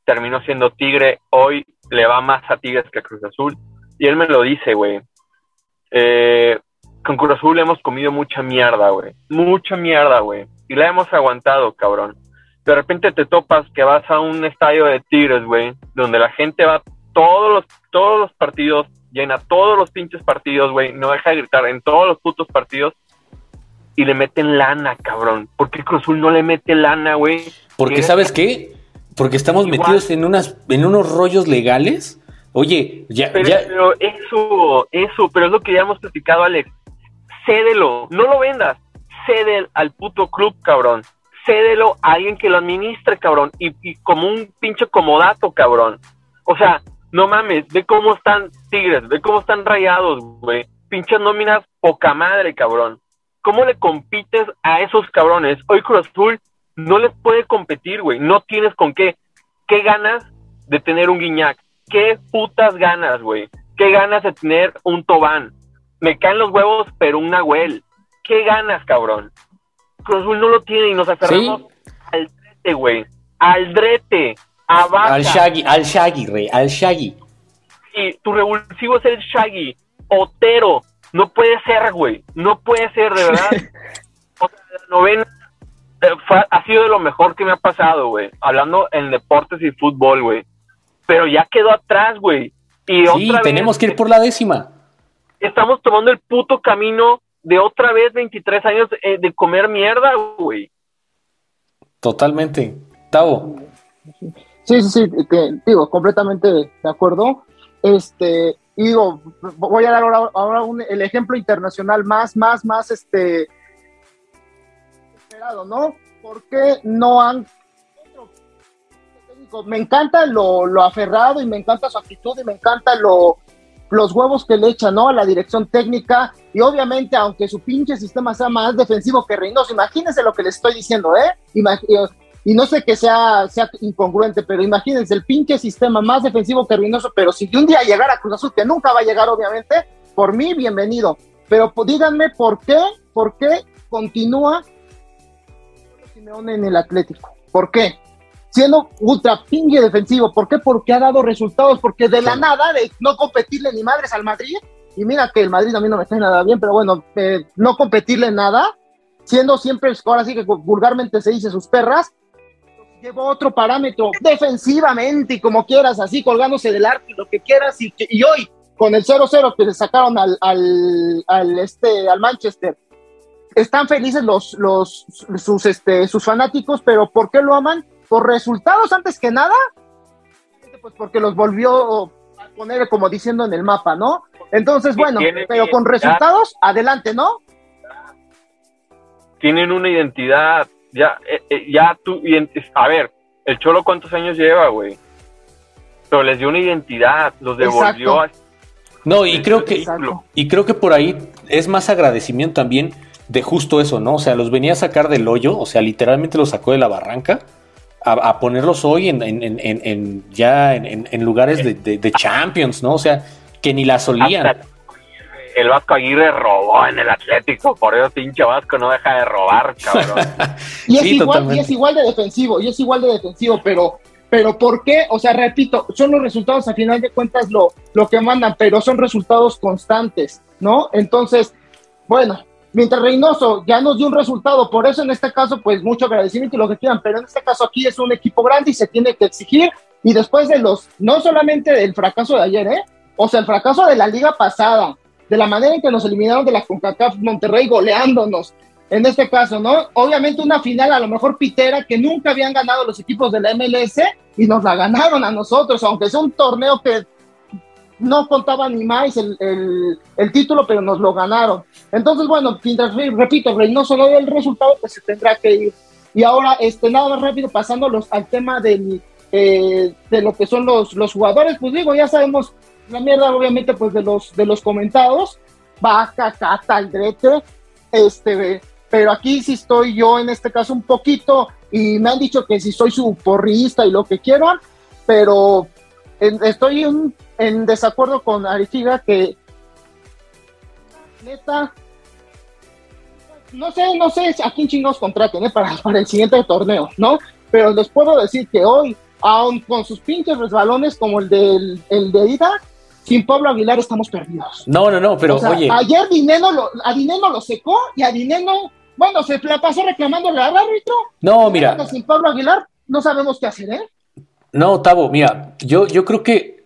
[SPEAKER 5] terminó siendo Tigre, hoy le va más a Tigres que a Cruz Azul. Y él me lo dice, güey. Eh, con Cruz Azul hemos comido mucha mierda, güey. Mucha mierda, güey. Y la hemos aguantado, cabrón. De repente te topas que vas a un estadio de Tigres, güey, donde la gente va todos los, todos los partidos, llena todos los pinches partidos, güey, no deja de gritar en todos los putos partidos y le meten lana, cabrón. ¿Por qué Cruz Azul no le mete lana, güey?
[SPEAKER 2] Porque, ¿sabes qué? Porque estamos metidos en, unas, en unos rollos legales. Oye, ya,
[SPEAKER 5] pero,
[SPEAKER 2] ya...
[SPEAKER 5] pero eso, eso, pero es lo que ya hemos platicado, Alex. Cédelo, no lo vendas. Cede al puto club, cabrón. Cédelo a alguien que lo administre, cabrón. Y, y como un pinche comodato, cabrón. O sea, no mames, ve cómo están Tigres, ve cómo están rayados, güey. Pinches nóminas poca madre, cabrón. ¿Cómo le compites a esos cabrones? Hoy Cruz Azul no les puede competir, güey. No tienes con qué. ¿Qué ganas de tener un Guiñac? ¿Qué putas ganas, güey? ¿Qué ganas de tener un Tobán? Me caen los huevos, pero un Nahuel. ¿Qué ganas, cabrón? Cruz Azul no lo tiene y nos aferramos al drete, güey. Al drete. A
[SPEAKER 2] Al Shaggy, al Shaggy, rey, al Shaggy.
[SPEAKER 5] Y tu revulsivo es el Shaggy. Otero, no puede ser, güey. No puede ser, de verdad. o sea, la novena eh, ha sido de lo mejor que me ha pasado, güey. Hablando en deportes y fútbol, güey. Pero ya quedó atrás, güey. Y
[SPEAKER 2] sí, tenemos que ir por la décima.
[SPEAKER 5] Estamos tomando el puto camino de otra vez 23 años eh, de comer mierda, güey.
[SPEAKER 2] Totalmente. Tavo.
[SPEAKER 3] Sí, sí, sí, digo, completamente de acuerdo. Este, y digo, voy a dar ahora, el ejemplo internacional más, más, más, este, esperado, ¿no? ¿Por qué no han... Me encanta lo, lo aferrado y me encanta su actitud y me encanta lo, los huevos que le echan, ¿no? A la dirección técnica y obviamente, aunque su pinche sistema sea más defensivo que Reynoso, imagínense lo que le estoy diciendo, ¿eh? Y no sé que sea, sea incongruente, pero imagínense el pinche sistema más defensivo que Reynoso, pero si un día llegara a Cruz Azul, que nunca va a llegar, obviamente, por mí, bienvenido. Pero díganme por qué, por qué continúa Simeone en el Atlético. ¿Por qué? siendo ultra pingue defensivo. ¿Por qué? Porque ha dado resultados, porque de la nada, de no competirle ni madres al Madrid, y mira que el Madrid a mí no me cae nada bien, pero bueno, eh, no competirle nada, siendo siempre, ahora sí que vulgarmente se dice sus perras, llevo otro parámetro defensivamente y como quieras, así colgándose del arco y lo que quieras, y, y hoy con el 0-0 que le sacaron al, al, al, este, al Manchester, están felices los, los, sus, este, sus fanáticos, pero ¿por qué lo aman? por resultados antes que nada, pues porque los volvió a poner como diciendo en el mapa, ¿no? Entonces, bueno, pero con resultados, adelante, ¿no?
[SPEAKER 5] Tienen una identidad, ya, eh, eh, ya tú, a ver, el Cholo cuántos años lleva, güey. Pero les dio una identidad, los devolvió.
[SPEAKER 2] No, y creo que y creo que por ahí es más agradecimiento también de justo eso, ¿no? O sea, los venía a sacar del hoyo, o sea, literalmente los sacó de la barranca a, ponerlos hoy en, en, en, ya en, lugares de, de, Champions, ¿no? O sea, que ni la solían.
[SPEAKER 5] El Vasco Aguirre robó en el Atlético, por eso pinche Vasco no deja de robar, cabrón.
[SPEAKER 3] y, es igual, y es igual de defensivo, y es igual de defensivo, pero pero ¿por qué? O sea, repito, son los resultados a final de cuentas lo, lo que mandan, pero son resultados constantes, ¿no? Entonces, bueno, mientras Reynoso ya nos dio un resultado, por eso en este caso, pues mucho agradecimiento y lo que quieran, pero en este caso aquí es un equipo grande y se tiene que exigir. Y después de los, no solamente del fracaso de ayer, ¿eh? O sea, el fracaso de la liga pasada, de la manera en que nos eliminaron de la CONCACAF Monterrey goleándonos, en este caso, ¿no? Obviamente una final a lo mejor pitera que nunca habían ganado los equipos de la MLS y nos la ganaron a nosotros, aunque sea un torneo que no contaba ni más el, el, título, pero nos lo ganaron. Entonces, bueno, mientras, repito, Reynoso no dio el resultado, pues se tendrá que ir. Y ahora, este, nada más rápido, pasando al tema del, eh, de lo que son los, los jugadores, pues digo, ya sabemos la mierda, obviamente, pues de los, de los comentados, Vaca, Cata, Aldrete, este, pero aquí sí estoy yo en este caso un poquito, y me han dicho que si soy su porrista y lo que quieran, pero estoy un en desacuerdo con Aristiga que neta no sé, no sé a quién chingados contraten ¿eh? para, para el siguiente torneo, ¿no? Pero les puedo decir que hoy, aun con sus pinches resbalones como el, del, el de ida, sin Pablo Aguilar estamos perdidos.
[SPEAKER 2] No, no, no, pero oye.
[SPEAKER 3] Ayer Dineno lo, a Dineno lo secó y a Dineno, bueno, se la pasó reclamándole al árbitro.
[SPEAKER 2] No, mira.
[SPEAKER 3] Sin Pablo Aguilar no sabemos qué hacer, ¿eh?
[SPEAKER 2] No, Tavo, mira, yo, yo creo que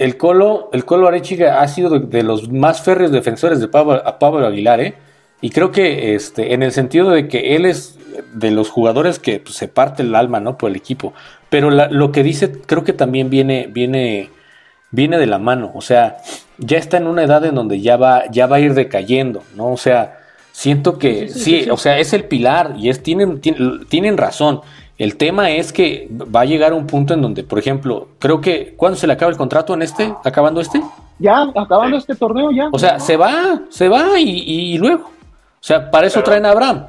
[SPEAKER 2] el Colo, el Colo Arechiga ha sido de, los más férreos defensores de Pablo, a Pablo Aguilar, ¿eh? Y creo que este, en el sentido de que él es de los jugadores que pues, se parte el alma, ¿no? Por el equipo. Pero lo que dice, creo que también viene, viene, viene de la mano. O sea, ya está en una edad en donde ya va, ya va a ir decayendo, ¿no? O sea, siento que sí, o sea, es el pilar y es, tienen, tienen razón. El tema es que va a llegar a un punto en donde, por ejemplo, creo que ¿cuándo se le acaba el contrato en este? ¿Acabando este?
[SPEAKER 3] Ya, acabando este torneo ya.
[SPEAKER 2] O sea, se va, se va y, luego. O sea, para eso traen a Abraham.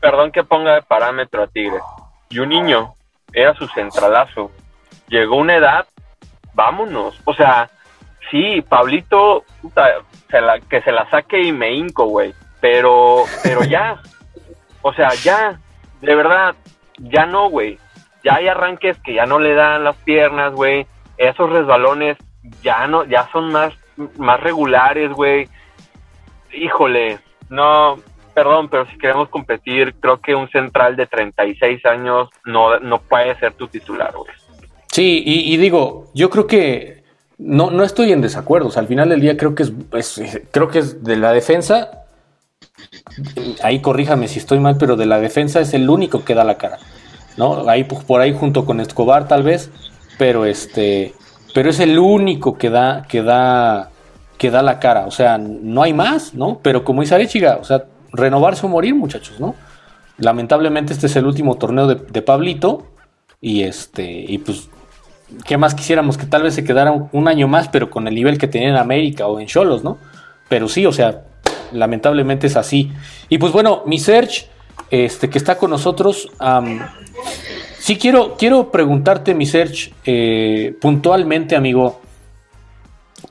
[SPEAKER 5] Perdón que ponga de parámetro a Tigre. Y un niño era su centralazo. Llegó una edad, vámonos. O sea, sí, Pablito, que se la saque y me hinco, güey. Pero, pero ya. O sea, ya. De verdad, ya no, güey. Ya hay arranques que ya no le dan las piernas, güey. Esos resbalones ya no, ya son más, más regulares, güey. Híjole, no, perdón, pero si queremos competir, creo que un central de 36 años no, no puede ser tu titular, güey.
[SPEAKER 2] Sí, y, digo, yo creo que no, no estoy en desacuerdo. al final del día creo que es, creo que es de la defensa ahí corríjame si estoy mal, pero de la defensa es el único que da la cara. ¿no? Ahí por ahí junto con Escobar tal vez, pero este pero es el único que da que da que da la cara, o sea, no hay más, ¿no? Pero como dice Arechiga, o sea, renovarse o morir, muchachos, ¿no? Lamentablemente este es el último torneo de, de Pablito y este y pues qué más quisiéramos que tal vez se quedara un, año más, pero con el nivel que tenía en América o en Cholos, ¿no? Pero sí, o sea, lamentablemente es así. Y pues bueno, mi search, este, que está con nosotros, sí quiero, quiero preguntarte, mi search, eh, puntualmente, amigo,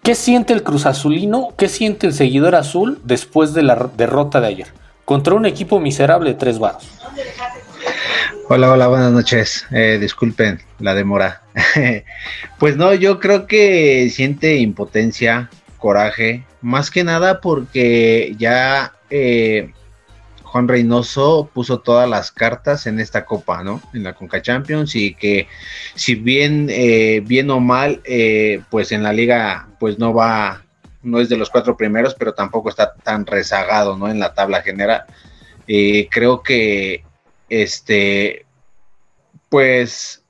[SPEAKER 2] ¿qué siente el Cruz Azulino, qué siente el seguidor azul después de la derrota de ayer? Contra un equipo miserable de tres varos.
[SPEAKER 7] Hola, hola, buenas noches. Eh, disculpen la demora. pues no, yo creo que siente impotencia, coraje, más que nada porque ya eh, Juan Reynoso puso todas las cartas en esta copa, ¿no? En la Conca Champions y que si bien, eh, bien o mal, pues en la liga, pues no va, no es de los cuatro primeros, pero tampoco está tan rezagado, ¿no? En la tabla general. creo que este, pues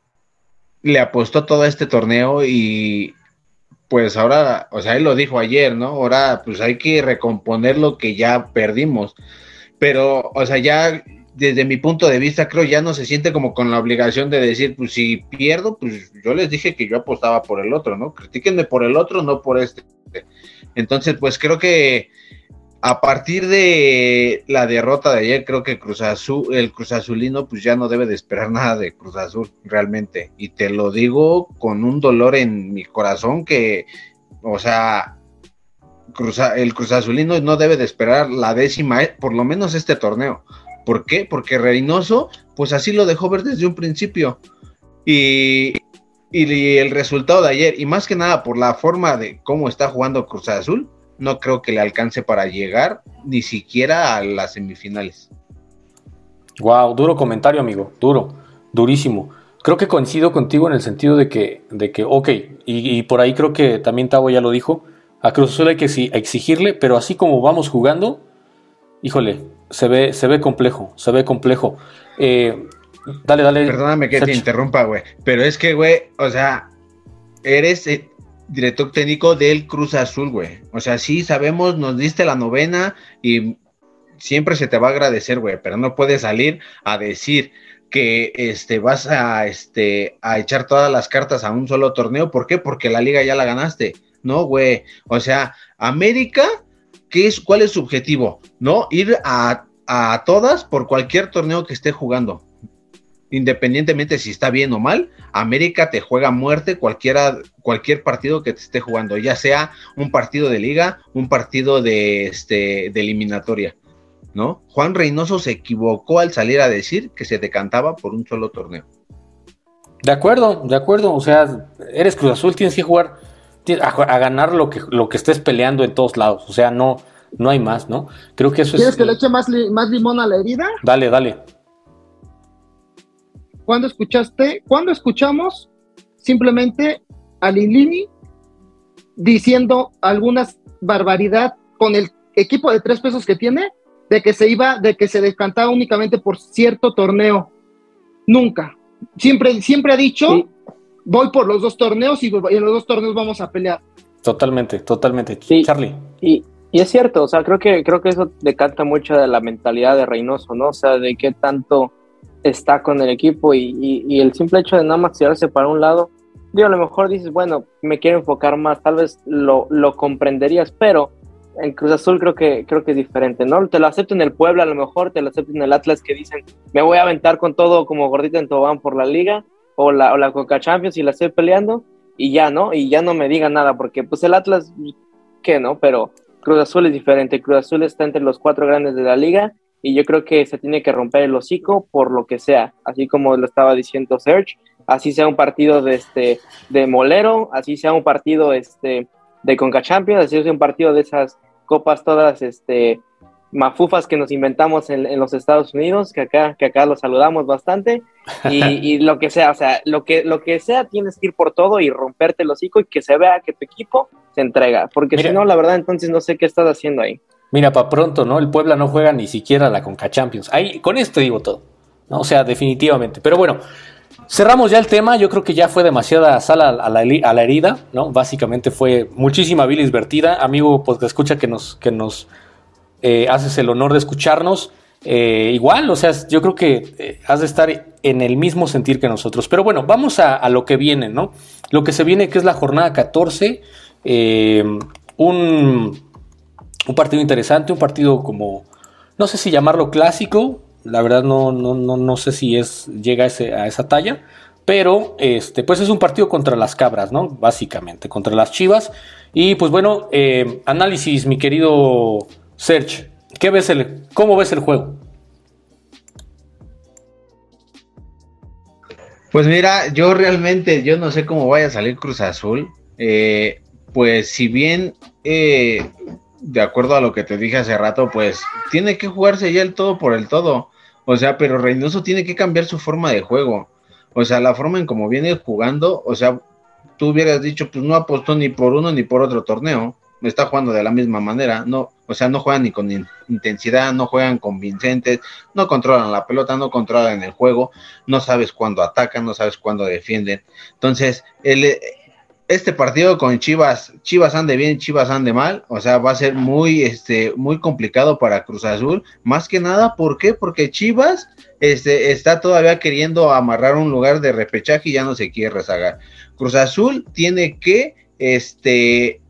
[SPEAKER 7] le apostó todo este torneo y pues ahora, o sea, él lo dijo ayer, ¿no? Ahora pues hay que recomponer lo que ya perdimos. Pero, o sea, ya desde mi punto de vista creo ya no se siente como con la obligación de decir, pues si pierdo, pues yo les dije que yo apostaba por el otro, ¿no? Critíquenme por el otro, no por este. Entonces, pues creo que a partir de la derrota de ayer, creo que Cruz Azul, el Cruz Azulino, pues ya no debe de esperar nada de Cruz Azul, realmente. Y te lo digo con un dolor en mi corazón que, o sea, el Cruz Azulino no debe de esperar la décima, eh, por lo menos este torneo. ¿Por qué? Porque Reynoso, pues así lo dejó ver desde un principio. Y, y el resultado de ayer, y más que nada por la forma de cómo está jugando Cruz Azul, no creo que le alcance para llegar ni siquiera a las semifinales.
[SPEAKER 2] Wow, duro comentario, amigo, duro, durísimo. Creo que coincido contigo en el sentido de que, de que ok, y, por ahí creo que también Tavo ya lo dijo, a Cruz Azul hay que exigirle, pero así como vamos jugando, híjole, se ve, se ve complejo, se ve complejo. Eh, dale, dale.
[SPEAKER 7] Perdóname que te interrumpa, güey, pero es que, güey, o sea, eres, eh, director técnico del Cruz Azul, güey. O sea, sí sabemos, nos diste la novena y siempre se te va a agradecer, güey, pero no puedes salir a decir que este vas a este a echar todas las cartas a un solo torneo, ¿por qué? Porque la liga ya la ganaste. No, güey. O sea, América, ¿qué es cuál es su objetivo? No ir a a todas por cualquier torneo que esté jugando independientemente si está bien o mal, América te juega muerte cualquiera, cualquier partido que te esté jugando, ya sea un partido de liga, un partido de, este, de eliminatoria, ¿no? Juan Reynoso se equivocó al salir a decir que se decantaba por un solo torneo.
[SPEAKER 2] De acuerdo, de acuerdo, o sea, eres Cruz Azul, tienes que jugar a, ganar lo que, lo que estés peleando en todos lados, o sea, no, no hay más, ¿no? Creo que eso
[SPEAKER 3] es... ¿Quieres que le eche más, más limón a la herida?
[SPEAKER 2] Dale, dale.
[SPEAKER 3] ¿Cuándo escuchaste? ¿Cuándo escuchamos simplemente a Lilini diciendo algunas barbaridad con el equipo de tres pesos que tiene de que se iba, de que se descantaba únicamente por cierto torneo? Nunca. Siempre, siempre ha dicho, voy por los dos torneos y, en los dos torneos vamos a pelear.
[SPEAKER 2] Totalmente, totalmente. Charlie.
[SPEAKER 4] Y, y es cierto, o sea, creo que, creo que eso decanta mucho de la mentalidad de Reynoso, ¿no? O sea, de qué tanto está con el equipo y, el simple hecho de nada más tirarse para un lado, digo, a lo mejor dices, bueno, me quiero enfocar más, tal vez lo, lo comprenderías, pero en Cruz Azul creo que, creo que es diferente, ¿no? Te lo acepto en el Puebla, a lo mejor te lo acepto en el Atlas que dicen, me voy a aventar con todo como gordita en Tobán por la liga o la, o la Coca Champions y la estoy peleando y ya, ¿no? Y ya no me digan nada porque pues el Atlas, ¿qué, no? Pero Cruz Azul es diferente, Cruz Azul está entre los cuatro grandes de la liga y yo creo que se tiene que romper el hocico por lo que sea, así como lo estaba diciendo Serge, así sea un partido de este de molero, así sea un partido este de Conca Champions, así sea un partido de esas copas todas este mafufas que nos inventamos en, los Estados Unidos, que acá, que acá los saludamos bastante, y, lo que sea, o sea, lo que, lo que sea, tienes que ir por todo y romperte el hocico y que se vea que tu equipo se entrega, porque si no, la verdad, entonces no sé qué estás haciendo ahí.
[SPEAKER 2] Mira, para pronto, ¿no? El Puebla no juega ni siquiera la Conca Champions. Ahí, con esto digo todo. ¿no? O sea, definitivamente. Pero bueno, cerramos ya el tema. Yo creo que ya fue demasiada sal a, la, herida, ¿no? Básicamente fue muchísima bilis vertida. Amigo, pues que escucha que nos, que nos eh, haces el honor de escucharnos. Eh, igual, o sea, yo creo que eh, has de estar en el mismo sentir que nosotros. Pero bueno, vamos a, lo que viene, ¿no? Lo que se viene, que es la jornada 14. un un partido interesante, un partido como, no sé si llamarlo clásico, la verdad no, no, no, no sé si es, llega a, ese, a, esa talla, pero este, pues es un partido contra las cabras, ¿no? Básicamente, contra las chivas. Y pues bueno, eh, análisis, mi querido Serge, ¿qué ves el, ¿cómo ves el juego?
[SPEAKER 7] Pues mira, yo realmente, yo no sé cómo vaya a salir Cruz Azul. Eh, pues si bien eh, de acuerdo a lo que te dije hace rato, pues tiene que jugarse ya el todo por el todo. O sea, pero Reynoso tiene que cambiar su forma de juego. O sea, la forma en como viene jugando, o sea, tú hubieras dicho, pues no apostó ni por uno ni por otro torneo. Está jugando de la misma manera, no, o sea, no juegan ni con intensidad, no juegan convincentes, no controlan la pelota, no controlan el juego, no sabes cuándo atacan, no sabes cuándo defienden. Entonces, el, este partido con Chivas, Chivas ande bien, Chivas ande mal, o sea, va a ser muy, este, muy complicado para Cruz Azul, más que nada, ¿por qué? Porque Chivas, este, está todavía queriendo amarrar un lugar de repechaje y ya no se quiere rezagar. Cruz Azul tiene que, este,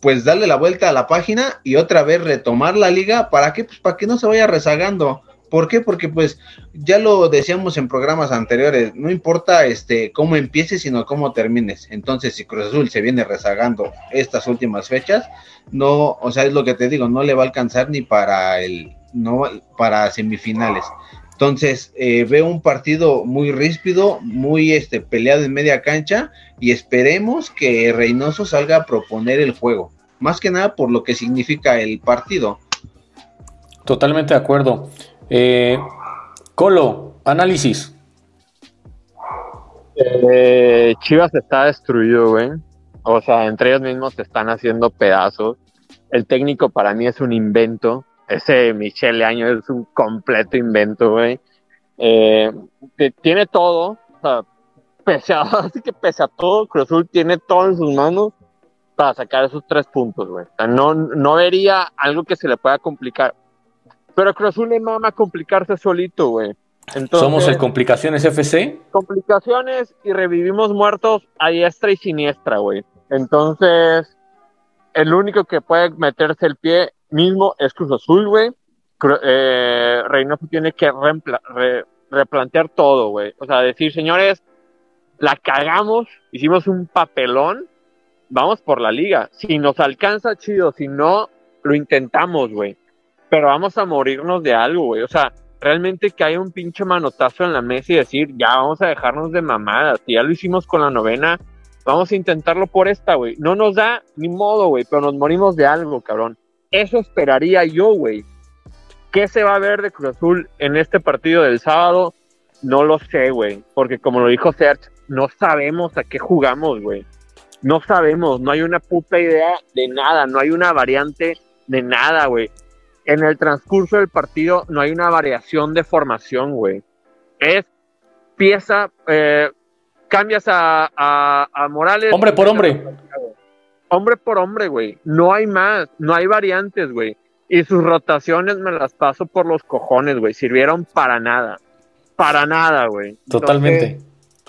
[SPEAKER 7] pues darle la vuelta a la página y otra vez retomar la liga, ¿para qué? Pues para que no se vaya rezagando. ¿Por qué? Porque pues ya lo decíamos en programas anteriores, no importa este cómo empieces, sino cómo termines. Entonces, si Cruz Azul se viene rezagando estas últimas fechas, no, o sea, es lo que te digo, no le va a alcanzar ni para el no para semifinales. Entonces, eh, veo un partido muy ríspido, muy este, peleado en media cancha y esperemos que Reynoso salga a proponer el juego. Más que nada por lo que significa el partido.
[SPEAKER 2] Totalmente de acuerdo. Eh, Colo, análisis.
[SPEAKER 6] Eh, Chivas está destruido, güey. O sea, entre ellos mismos se están haciendo pedazos. El técnico para mí es un invento. Ese Michelle Año es un completo invento, güey. Eh, tiene todo. O sea, pese a, que pese a todo, Cruz Azul tiene todo en sus manos para sacar esos tres puntos, güey. O sea, no, no vería algo que se le pueda complicar. Pero Cruz Azul le mama complicarse solito, güey.
[SPEAKER 2] Somos el Complicaciones FC.
[SPEAKER 6] Complicaciones y revivimos muertos a diestra y siniestra, güey. Entonces, el único que puede meterse el pie mismo es Cruz Azul, güey. Eh, Reynoso tiene que replantear todo, güey. O sea, decir, señores, la cagamos, hicimos un papelón, vamos por la liga. Si nos alcanza, chido. Si no, lo intentamos, güey pero vamos a morirnos de algo, güey. O sea, realmente que haya un pinche manotazo en la mesa y decir, ya vamos a dejarnos de mamadas. Ya lo hicimos con la novena, vamos a intentarlo por esta, güey. No nos da ni modo, güey, pero nos morimos de algo, cabrón. Eso esperaría yo, güey. ¿Qué se va a ver de Cruz Azul en este partido del sábado? No lo sé, güey. Porque como lo dijo Serge, no sabemos a qué jugamos, güey. No sabemos, no hay una puta idea de nada, no hay una variante de nada, güey en el transcurso del partido no hay una variación de formación, güey. Es pieza, eh, cambias a, a, Morales.
[SPEAKER 2] Hombre por hombre.
[SPEAKER 6] Hombre por hombre, güey. No hay más, no hay variantes, güey. Y sus rotaciones me las paso por los cojones, güey. Sirvieron para nada. Para nada, güey.
[SPEAKER 2] Totalmente.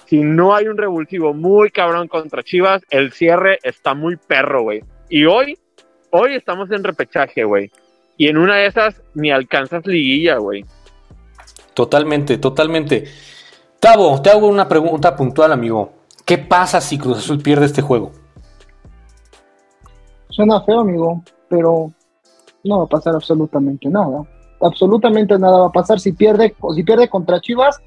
[SPEAKER 6] si no hay un revulsivo muy cabrón contra Chivas, el cierre está muy perro, güey. Y hoy, hoy estamos en repechaje, güey. Y en una de esas ni alcanzas liguilla, güey.
[SPEAKER 2] Totalmente, totalmente. Tavo, te hago una pregunta puntual, amigo. ¿Qué pasa si Cruz Azul pierde este juego?
[SPEAKER 3] Suena feo, amigo, pero no va a pasar absolutamente nada. Absolutamente nada va a pasar si pierde, si pierde contra Chivas.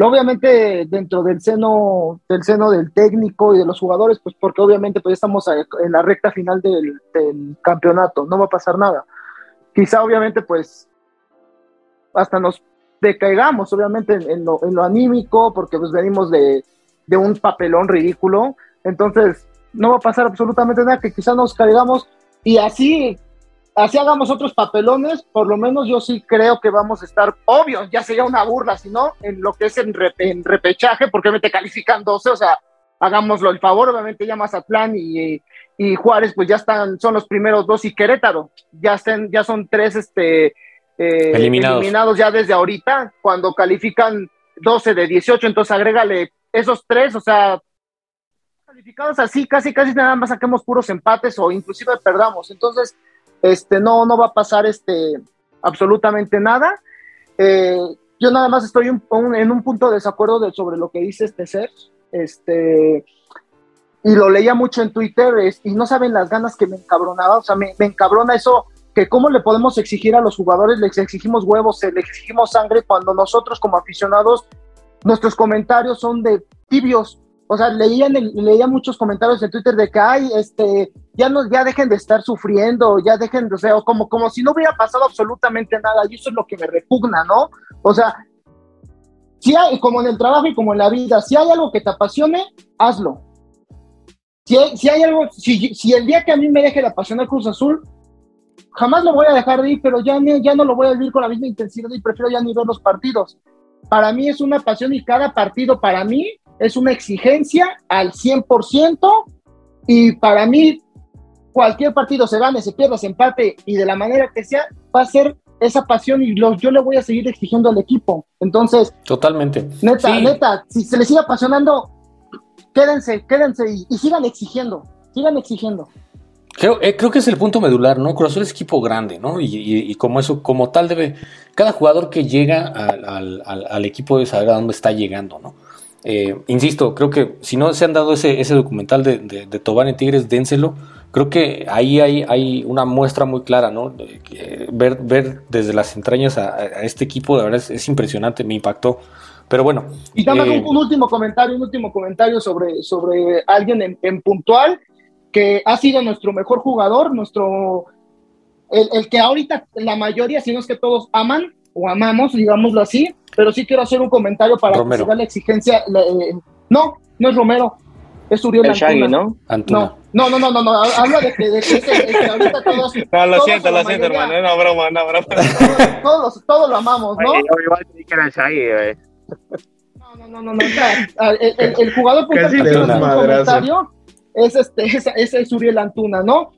[SPEAKER 3] Obviamente dentro del seno, del seno del técnico y de los jugadores, pues porque obviamente pues estamos en la recta final del campeonato, no va a pasar nada quizá obviamente pues hasta nos decaigamos obviamente en, lo, anímico porque pues venimos de, un papelón ridículo, entonces no va a pasar absolutamente nada, que quizá nos caigamos y así así hagamos otros papelones, por lo menos yo sí creo que vamos a estar, obvio, ya sería una burla, si no, en lo que es en, en repechaje, porque me te califican 12, o sea, hagámoslo el favor, obviamente ya Mazatlán y, y Juárez, pues ya están, son los primeros dos, y Querétaro, ya, estén, ya son tres este, eh, eliminados. ya desde ahorita, cuando califican 12 de 18, entonces agrégale esos tres, o sea, calificados así, casi, casi nada más saquemos puros empates o inclusive perdamos. Entonces, este, no, no va a pasar este, absolutamente nada. Eh, yo nada más estoy en un punto de desacuerdo de, sobre lo que dice este ser. Este, y lo leía mucho en Twitter y no saben las ganas que me encabronaba. O sea, me, encabrona eso que cómo le podemos exigir a los jugadores, les exigimos huevos, les exigimos sangre cuando nosotros como aficionados, nuestros comentarios son de tibios, o sea, leían leía muchos comentarios en Twitter de que, ay, este, ya no, ya dejen de estar sufriendo, ya dejen de, o sea, como, como si no hubiera pasado absolutamente nada, y eso es lo que me repugna, ¿no? O sea, si hay, como en el trabajo y como en la vida, si hay algo que te apasione, hazlo. Si hay, si hay algo, si, si el día que a mí me deje la pasión al Cruz Azul, jamás lo voy a dejar de ir, pero ya, ya no lo voy a vivir con la misma intensidad y prefiero ya ni ver los partidos. Para mí es una pasión y cada partido para mí es una exigencia al 100% y para mí cualquier partido se gane, se pierda, se empate y de la manera que sea, va a ser esa pasión y yo le voy a seguir exigiendo al equipo. Entonces,
[SPEAKER 2] totalmente.
[SPEAKER 3] Neta, neta, si se les sigue apasionando, quédense, quédense y, sigan exigiendo, sigan exigiendo.
[SPEAKER 2] Creo, eh, creo que es el punto medular, ¿no? Cruz es equipo grande, ¿no? Y, como eso, como tal debe, cada jugador que llega al, al, equipo debe saber a dónde está llegando, ¿no? Eh, insisto, creo que si no se han dado ese, ese documental de, de, de Tigres, dénselo. Creo que ahí hay, hay una muestra muy clara, ¿no? ver, ver desde las entrañas a, este equipo, de verdad es, impresionante, me impactó. Pero bueno.
[SPEAKER 3] Y nada eh, un, último comentario, un último comentario sobre, sobre alguien en, puntual que ha sido nuestro mejor jugador, nuestro el, el, que ahorita la mayoría, si no es que todos aman o amamos, digámoslo así, pero sí quiero hacer un comentario para que se la exigencia. Eh, no, no es Romero, es Uriel
[SPEAKER 4] el Antuna. ¿no?
[SPEAKER 3] Antuna. No, no, no, no, no, habla de que, de que, que ahorita todos.
[SPEAKER 4] No, lo siento, lo siento, hermano, no broma, no broma.
[SPEAKER 3] Todos, todos, lo amamos, ¿no?
[SPEAKER 4] Oye, igual que era Shaggy, güey.
[SPEAKER 3] No, no, no, no, no, el, el, el jugador por que un comentario es este, ese es, es Uriel Antuna, ¿no?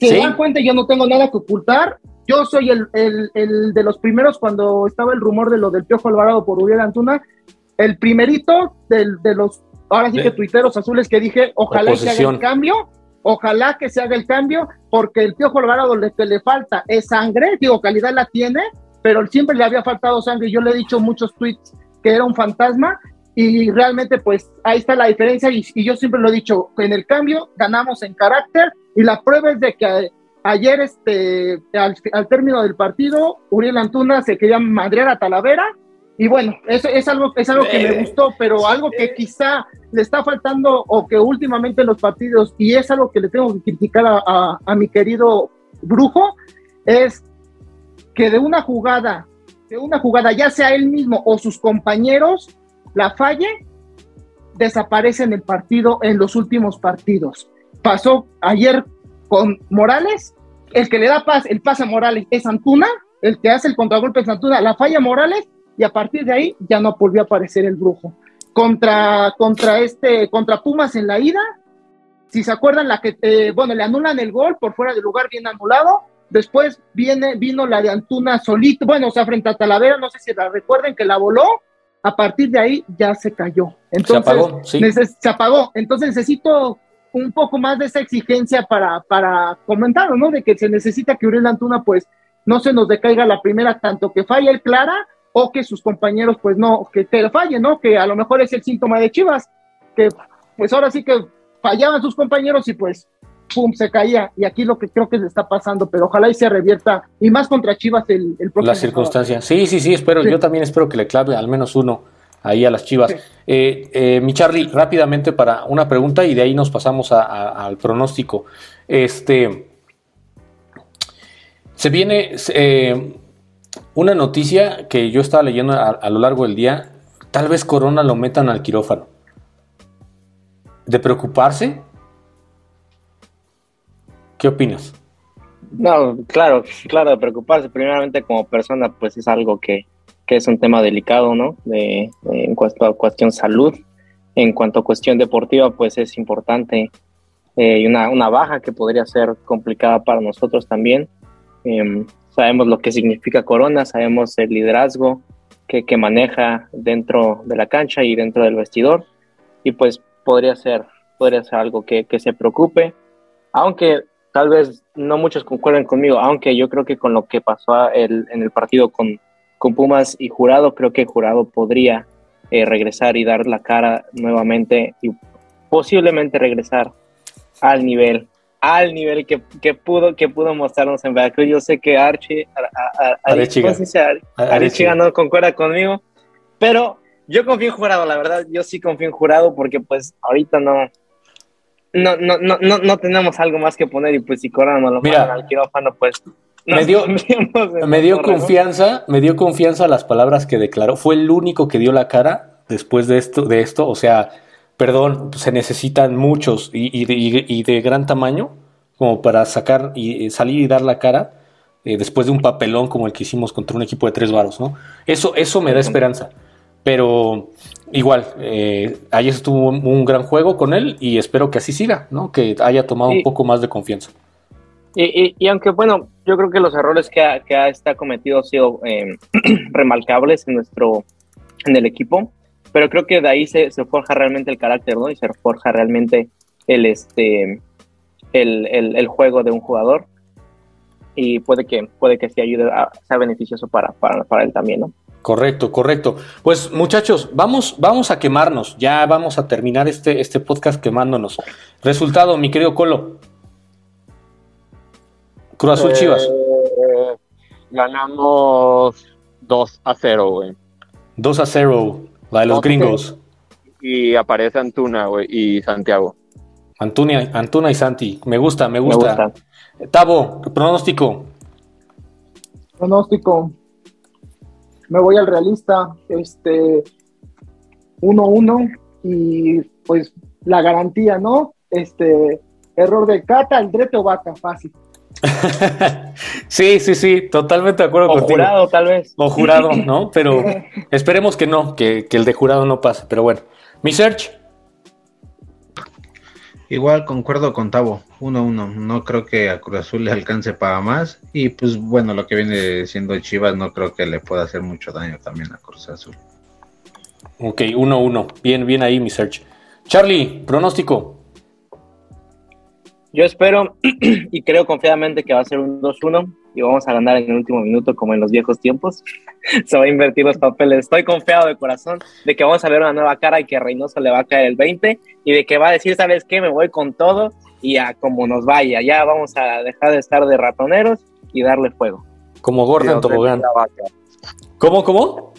[SPEAKER 3] Se dan cuenta, yo no tengo nada que ocultar. Yo soy el, el, el, de los primeros cuando estaba el rumor de lo del Piojo Alvarado por Uriel Antuna, el primerito del, de los, ahora sí que tuiteros azules que dije, ojalá se haga el cambio, ojalá que se haga el cambio, porque el Piojo Alvarado lo que le falta es sangre, digo, calidad la tiene, pero siempre le había faltado sangre. Yo le he dicho muchos tweets que era un fantasma y realmente pues ahí está la diferencia y, y yo siempre lo he dicho, en el cambio ganamos en carácter y la prueba es de que Ayer, este, al, término del partido, Uriel Antuna se quería madrear a Talavera. Y bueno, eso es algo, es algo que me eh, gustó, pero algo que quizá le está faltando o que últimamente en los partidos, y es algo que le tengo que criticar a, a mi querido Brujo, es que de una jugada, de una jugada, ya sea él mismo o sus compañeros, la falle, desaparece en el partido, en los últimos partidos. Pasó ayer con Morales el que le da paz, el pase a Morales es Antuna, el que hace el contragolpe es Antuna, la falla Morales y a partir de ahí ya no volvió a aparecer el brujo. Contra, contra este, contra Pumas en la ida, si se acuerdan, la que, eh, bueno, le anulan el gol por fuera del lugar bien anulado, después viene, vino la de Antuna solito, bueno, o sea, frente a Talavera, no sé si la recuerden que la voló, a partir de ahí ya se cayó. Entonces, se apagó, sí. se apagó. Entonces necesito un poco más de esa exigencia para, para comentar, ¿no? De que se necesita que Uriel Antuna, pues, no se nos decaiga la primera, tanto que falle el Clara o que sus compañeros, pues, no, que, te fallen, ¿no? Que a lo mejor es el síntoma de Chivas, que, pues, ahora sí que fallaban sus compañeros y, pues, pum, se caía. Y aquí lo que creo que se está pasando, pero ojalá y se revierta, y más contra Chivas el, el próximo.
[SPEAKER 2] La circunstancia. Sí, sí, sí, espero, yo también espero que le clave al menos uno ahí a las Chivas. Eh, eh, mi Charlie, rápidamente para una pregunta y de ahí nos pasamos al pronóstico. Este, se viene eh, una noticia que yo estaba leyendo a, lo largo del día. Tal vez Corona lo metan al quirófano. ¿De preocuparse? ¿Qué opinas?
[SPEAKER 4] No, claro, claro, preocuparse. Primeramente como persona, pues es algo que, que es un tema delicado, ¿no? De, en cuanto a cuestión salud. En cuanto a cuestión deportiva, pues es importante eh, una, una, baja que podría ser complicada para nosotros también. Em, sabemos lo que significa Corona, sabemos el liderazgo que, que, maneja dentro de la cancha y dentro del vestidor y pues podría ser, podría ser algo que, que se preocupe, aunque tal vez no muchos concuerden conmigo, aunque yo creo que con lo que pasó el, en el partido con, con Pumas y Jurado, creo que Jurado podría eh, regresar y dar la cara nuevamente y posiblemente regresar al nivel al nivel que, que, pudo que pudo mostrarnos en Veracruz. Yo sé que Archie, Archie no concuerda conmigo, pero yo confío en Jurado, la verdad, yo sí confío en Jurado porque pues ahorita no no no no no, no tenemos algo más que poner y pues si Corona no lo Mira, al quirófano pues
[SPEAKER 2] me dio, me dio confianza, me dio confianza las palabras que declaró. Fue el único que dio la cara después de esto, de esto. O sea, perdón, se necesitan muchos y, de, gran tamaño como para sacar y salir y dar la cara eh, después de un papelón como el que hicimos contra un equipo de tres varos, ¿no? Eso, eso me da esperanza. Pero igual, eh, ayer estuvo un, gran juego con él y espero que así siga, ¿no? Que haya tomado un poco más de confianza.
[SPEAKER 4] Y, aunque, bueno, yo creo que los errores que ha, que ha está cometido han sido eh, remarcables en nuestro, en el equipo, pero creo que de ahí se, se, forja realmente el carácter, ¿no? Y se forja realmente el, este, el, el, juego de un jugador y puede que, puede que sí ayude, a, sea beneficioso para, para, para él también, ¿no?
[SPEAKER 2] Correcto, correcto. Pues muchachos, vamos, vamos a quemarnos. Ya vamos a terminar este, este podcast quemándonos. Resultado, mi querido Colo. Cruz Azul Chivas.
[SPEAKER 6] Eh, ganamos 2 a 0, güey.
[SPEAKER 2] 2 a 0, la de los gringos.
[SPEAKER 6] Y aparece Antuna, güey, y Santiago.
[SPEAKER 2] Antunia, Antuna y Santi. Me gusta, me gusta. Tavo, pronóstico.
[SPEAKER 3] Pronóstico. Me voy al realista. Este 1-1 y pues la garantía, ¿no? Este error de Cata, Aldrete o Vaca, fácil.
[SPEAKER 2] sí, sí, sí, totalmente de acuerdo
[SPEAKER 4] o jurado, tal vez.
[SPEAKER 2] O jurado, ¿no? Pero esperemos que no, que, el de jurado no pase. Pero bueno, mi search.
[SPEAKER 7] Igual concuerdo con Tavo, 1-1. No creo que a Cruz Azul le alcance para más. Y pues bueno, lo que viene siendo Chivas no creo que le pueda hacer mucho daño también a Cruz Azul.
[SPEAKER 2] Ok, 1-1. Bien, bien ahí, mi search. Charlie, pronóstico.
[SPEAKER 4] Yo espero y creo confiadamente que va a ser un 2-1 y vamos a ganar en el último minuto como en los viejos tiempos. Se va a invertir los papeles. Estoy confiado de corazón de que vamos a ver una nueva cara y que a Reynoso le va a caer el 20 y de que va a decir, ¿sabes qué? Me voy con todo y a como nos vaya. Ya vamos a dejar de estar de ratoneros y darle fuego.
[SPEAKER 2] Como Gordon Tobogán. ¿Cómo, cómo?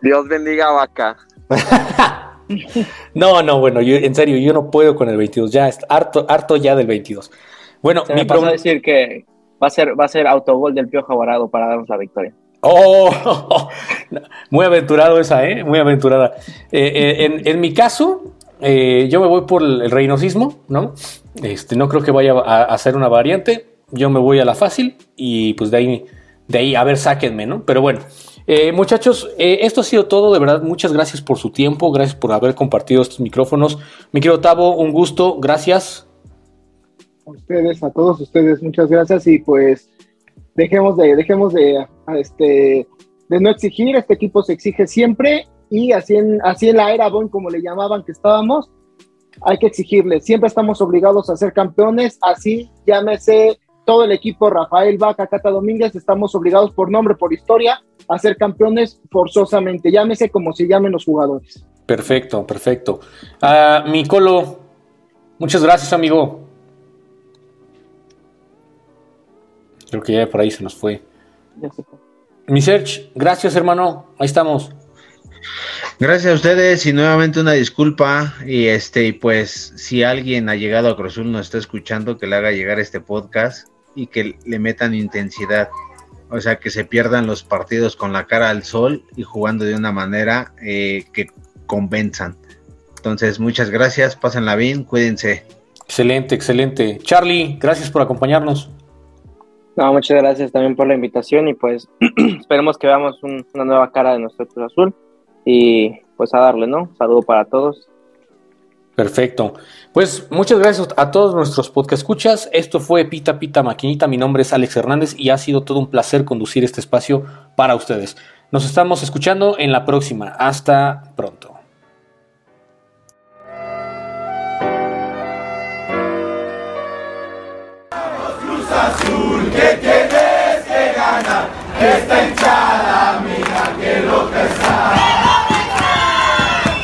[SPEAKER 6] Dios bendiga a Vaca.
[SPEAKER 2] no, no, bueno, yo, en serio, yo no puedo con el 22. Ya, harto, harto ya del 22. Bueno,
[SPEAKER 4] mi problema es decir que va a ser, va a ser autogol del Piojo Aguarado para darnos la victoria.
[SPEAKER 2] Oh, muy aventurado esa, ¿eh? Muy aventurada. Eh, eh, en, mi caso, eh, yo me voy por el reinosismo, ¿no? Este, no creo que vaya a, hacer una variante. Yo me voy a la fácil y pues de ahí, de ahí, a ver, sáquenme, ¿no? Pero bueno, eh, muchachos, eh, esto ha sido todo, de verdad, muchas gracias por su tiempo, gracias por haber compartido estos micrófonos. Mi querido Tavo, un gusto, gracias.
[SPEAKER 3] A ustedes, a todos ustedes, muchas gracias y pues dejemos de, dejemos de, este, de no exigir, este equipo se exige siempre y así en, así en la era Bon, como le llamaban que estábamos, hay que exigirle, siempre estamos obligados a ser campeones, así llámese todo el equipo, Rafael Vaca, Cata Domínguez, estamos obligados por nombre, por historia, a ser campeones forzosamente, llámese como se llamen los jugadores.
[SPEAKER 2] Perfecto, perfecto. Uh, muchas gracias, amigo. Creo que ya por ahí se nos fue. Mi Serge, gracias, hermano. Ahí estamos.
[SPEAKER 7] Gracias a ustedes y nuevamente una disculpa y este y pues si alguien ha llegado a Cruzul nos está escuchando que le haga llegar este podcast y que le metan intensidad. O sea, que se pierdan los partidos con la cara al sol y jugando de una manera eh, que convenzan. Entonces, muchas gracias, pásenla bien, cuídense.
[SPEAKER 2] Excelente, excelente. Charlie, gracias por acompañarnos.
[SPEAKER 4] No, muchas gracias también por la invitación y pues esperemos que veamos una nueva cara de nuestro Azul y pues a darle, ¿no? Saludo para todos.
[SPEAKER 2] Perfecto. Pues muchas gracias a todos nuestros podcast escuchas. Esto fue Pita Pita Maquinita. Mi nombre es Alex Hernández y ha sido todo un placer conducir este espacio para ustedes. Nos estamos escuchando en la próxima. Hasta pronto.
[SPEAKER 8] Esta hinchada mira que loca está.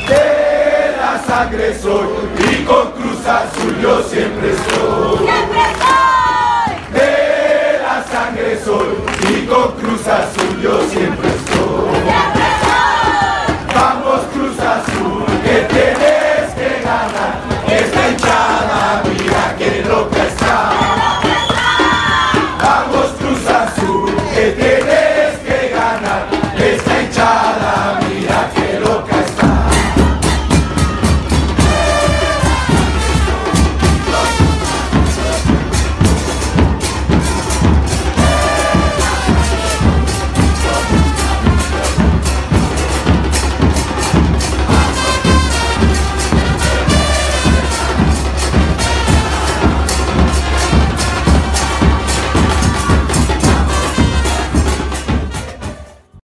[SPEAKER 8] De la sangre soy y con Cruz Azul yo siempre soy. ¡Siempre soy! De la sangre soy y con Cruz Azul yo siempre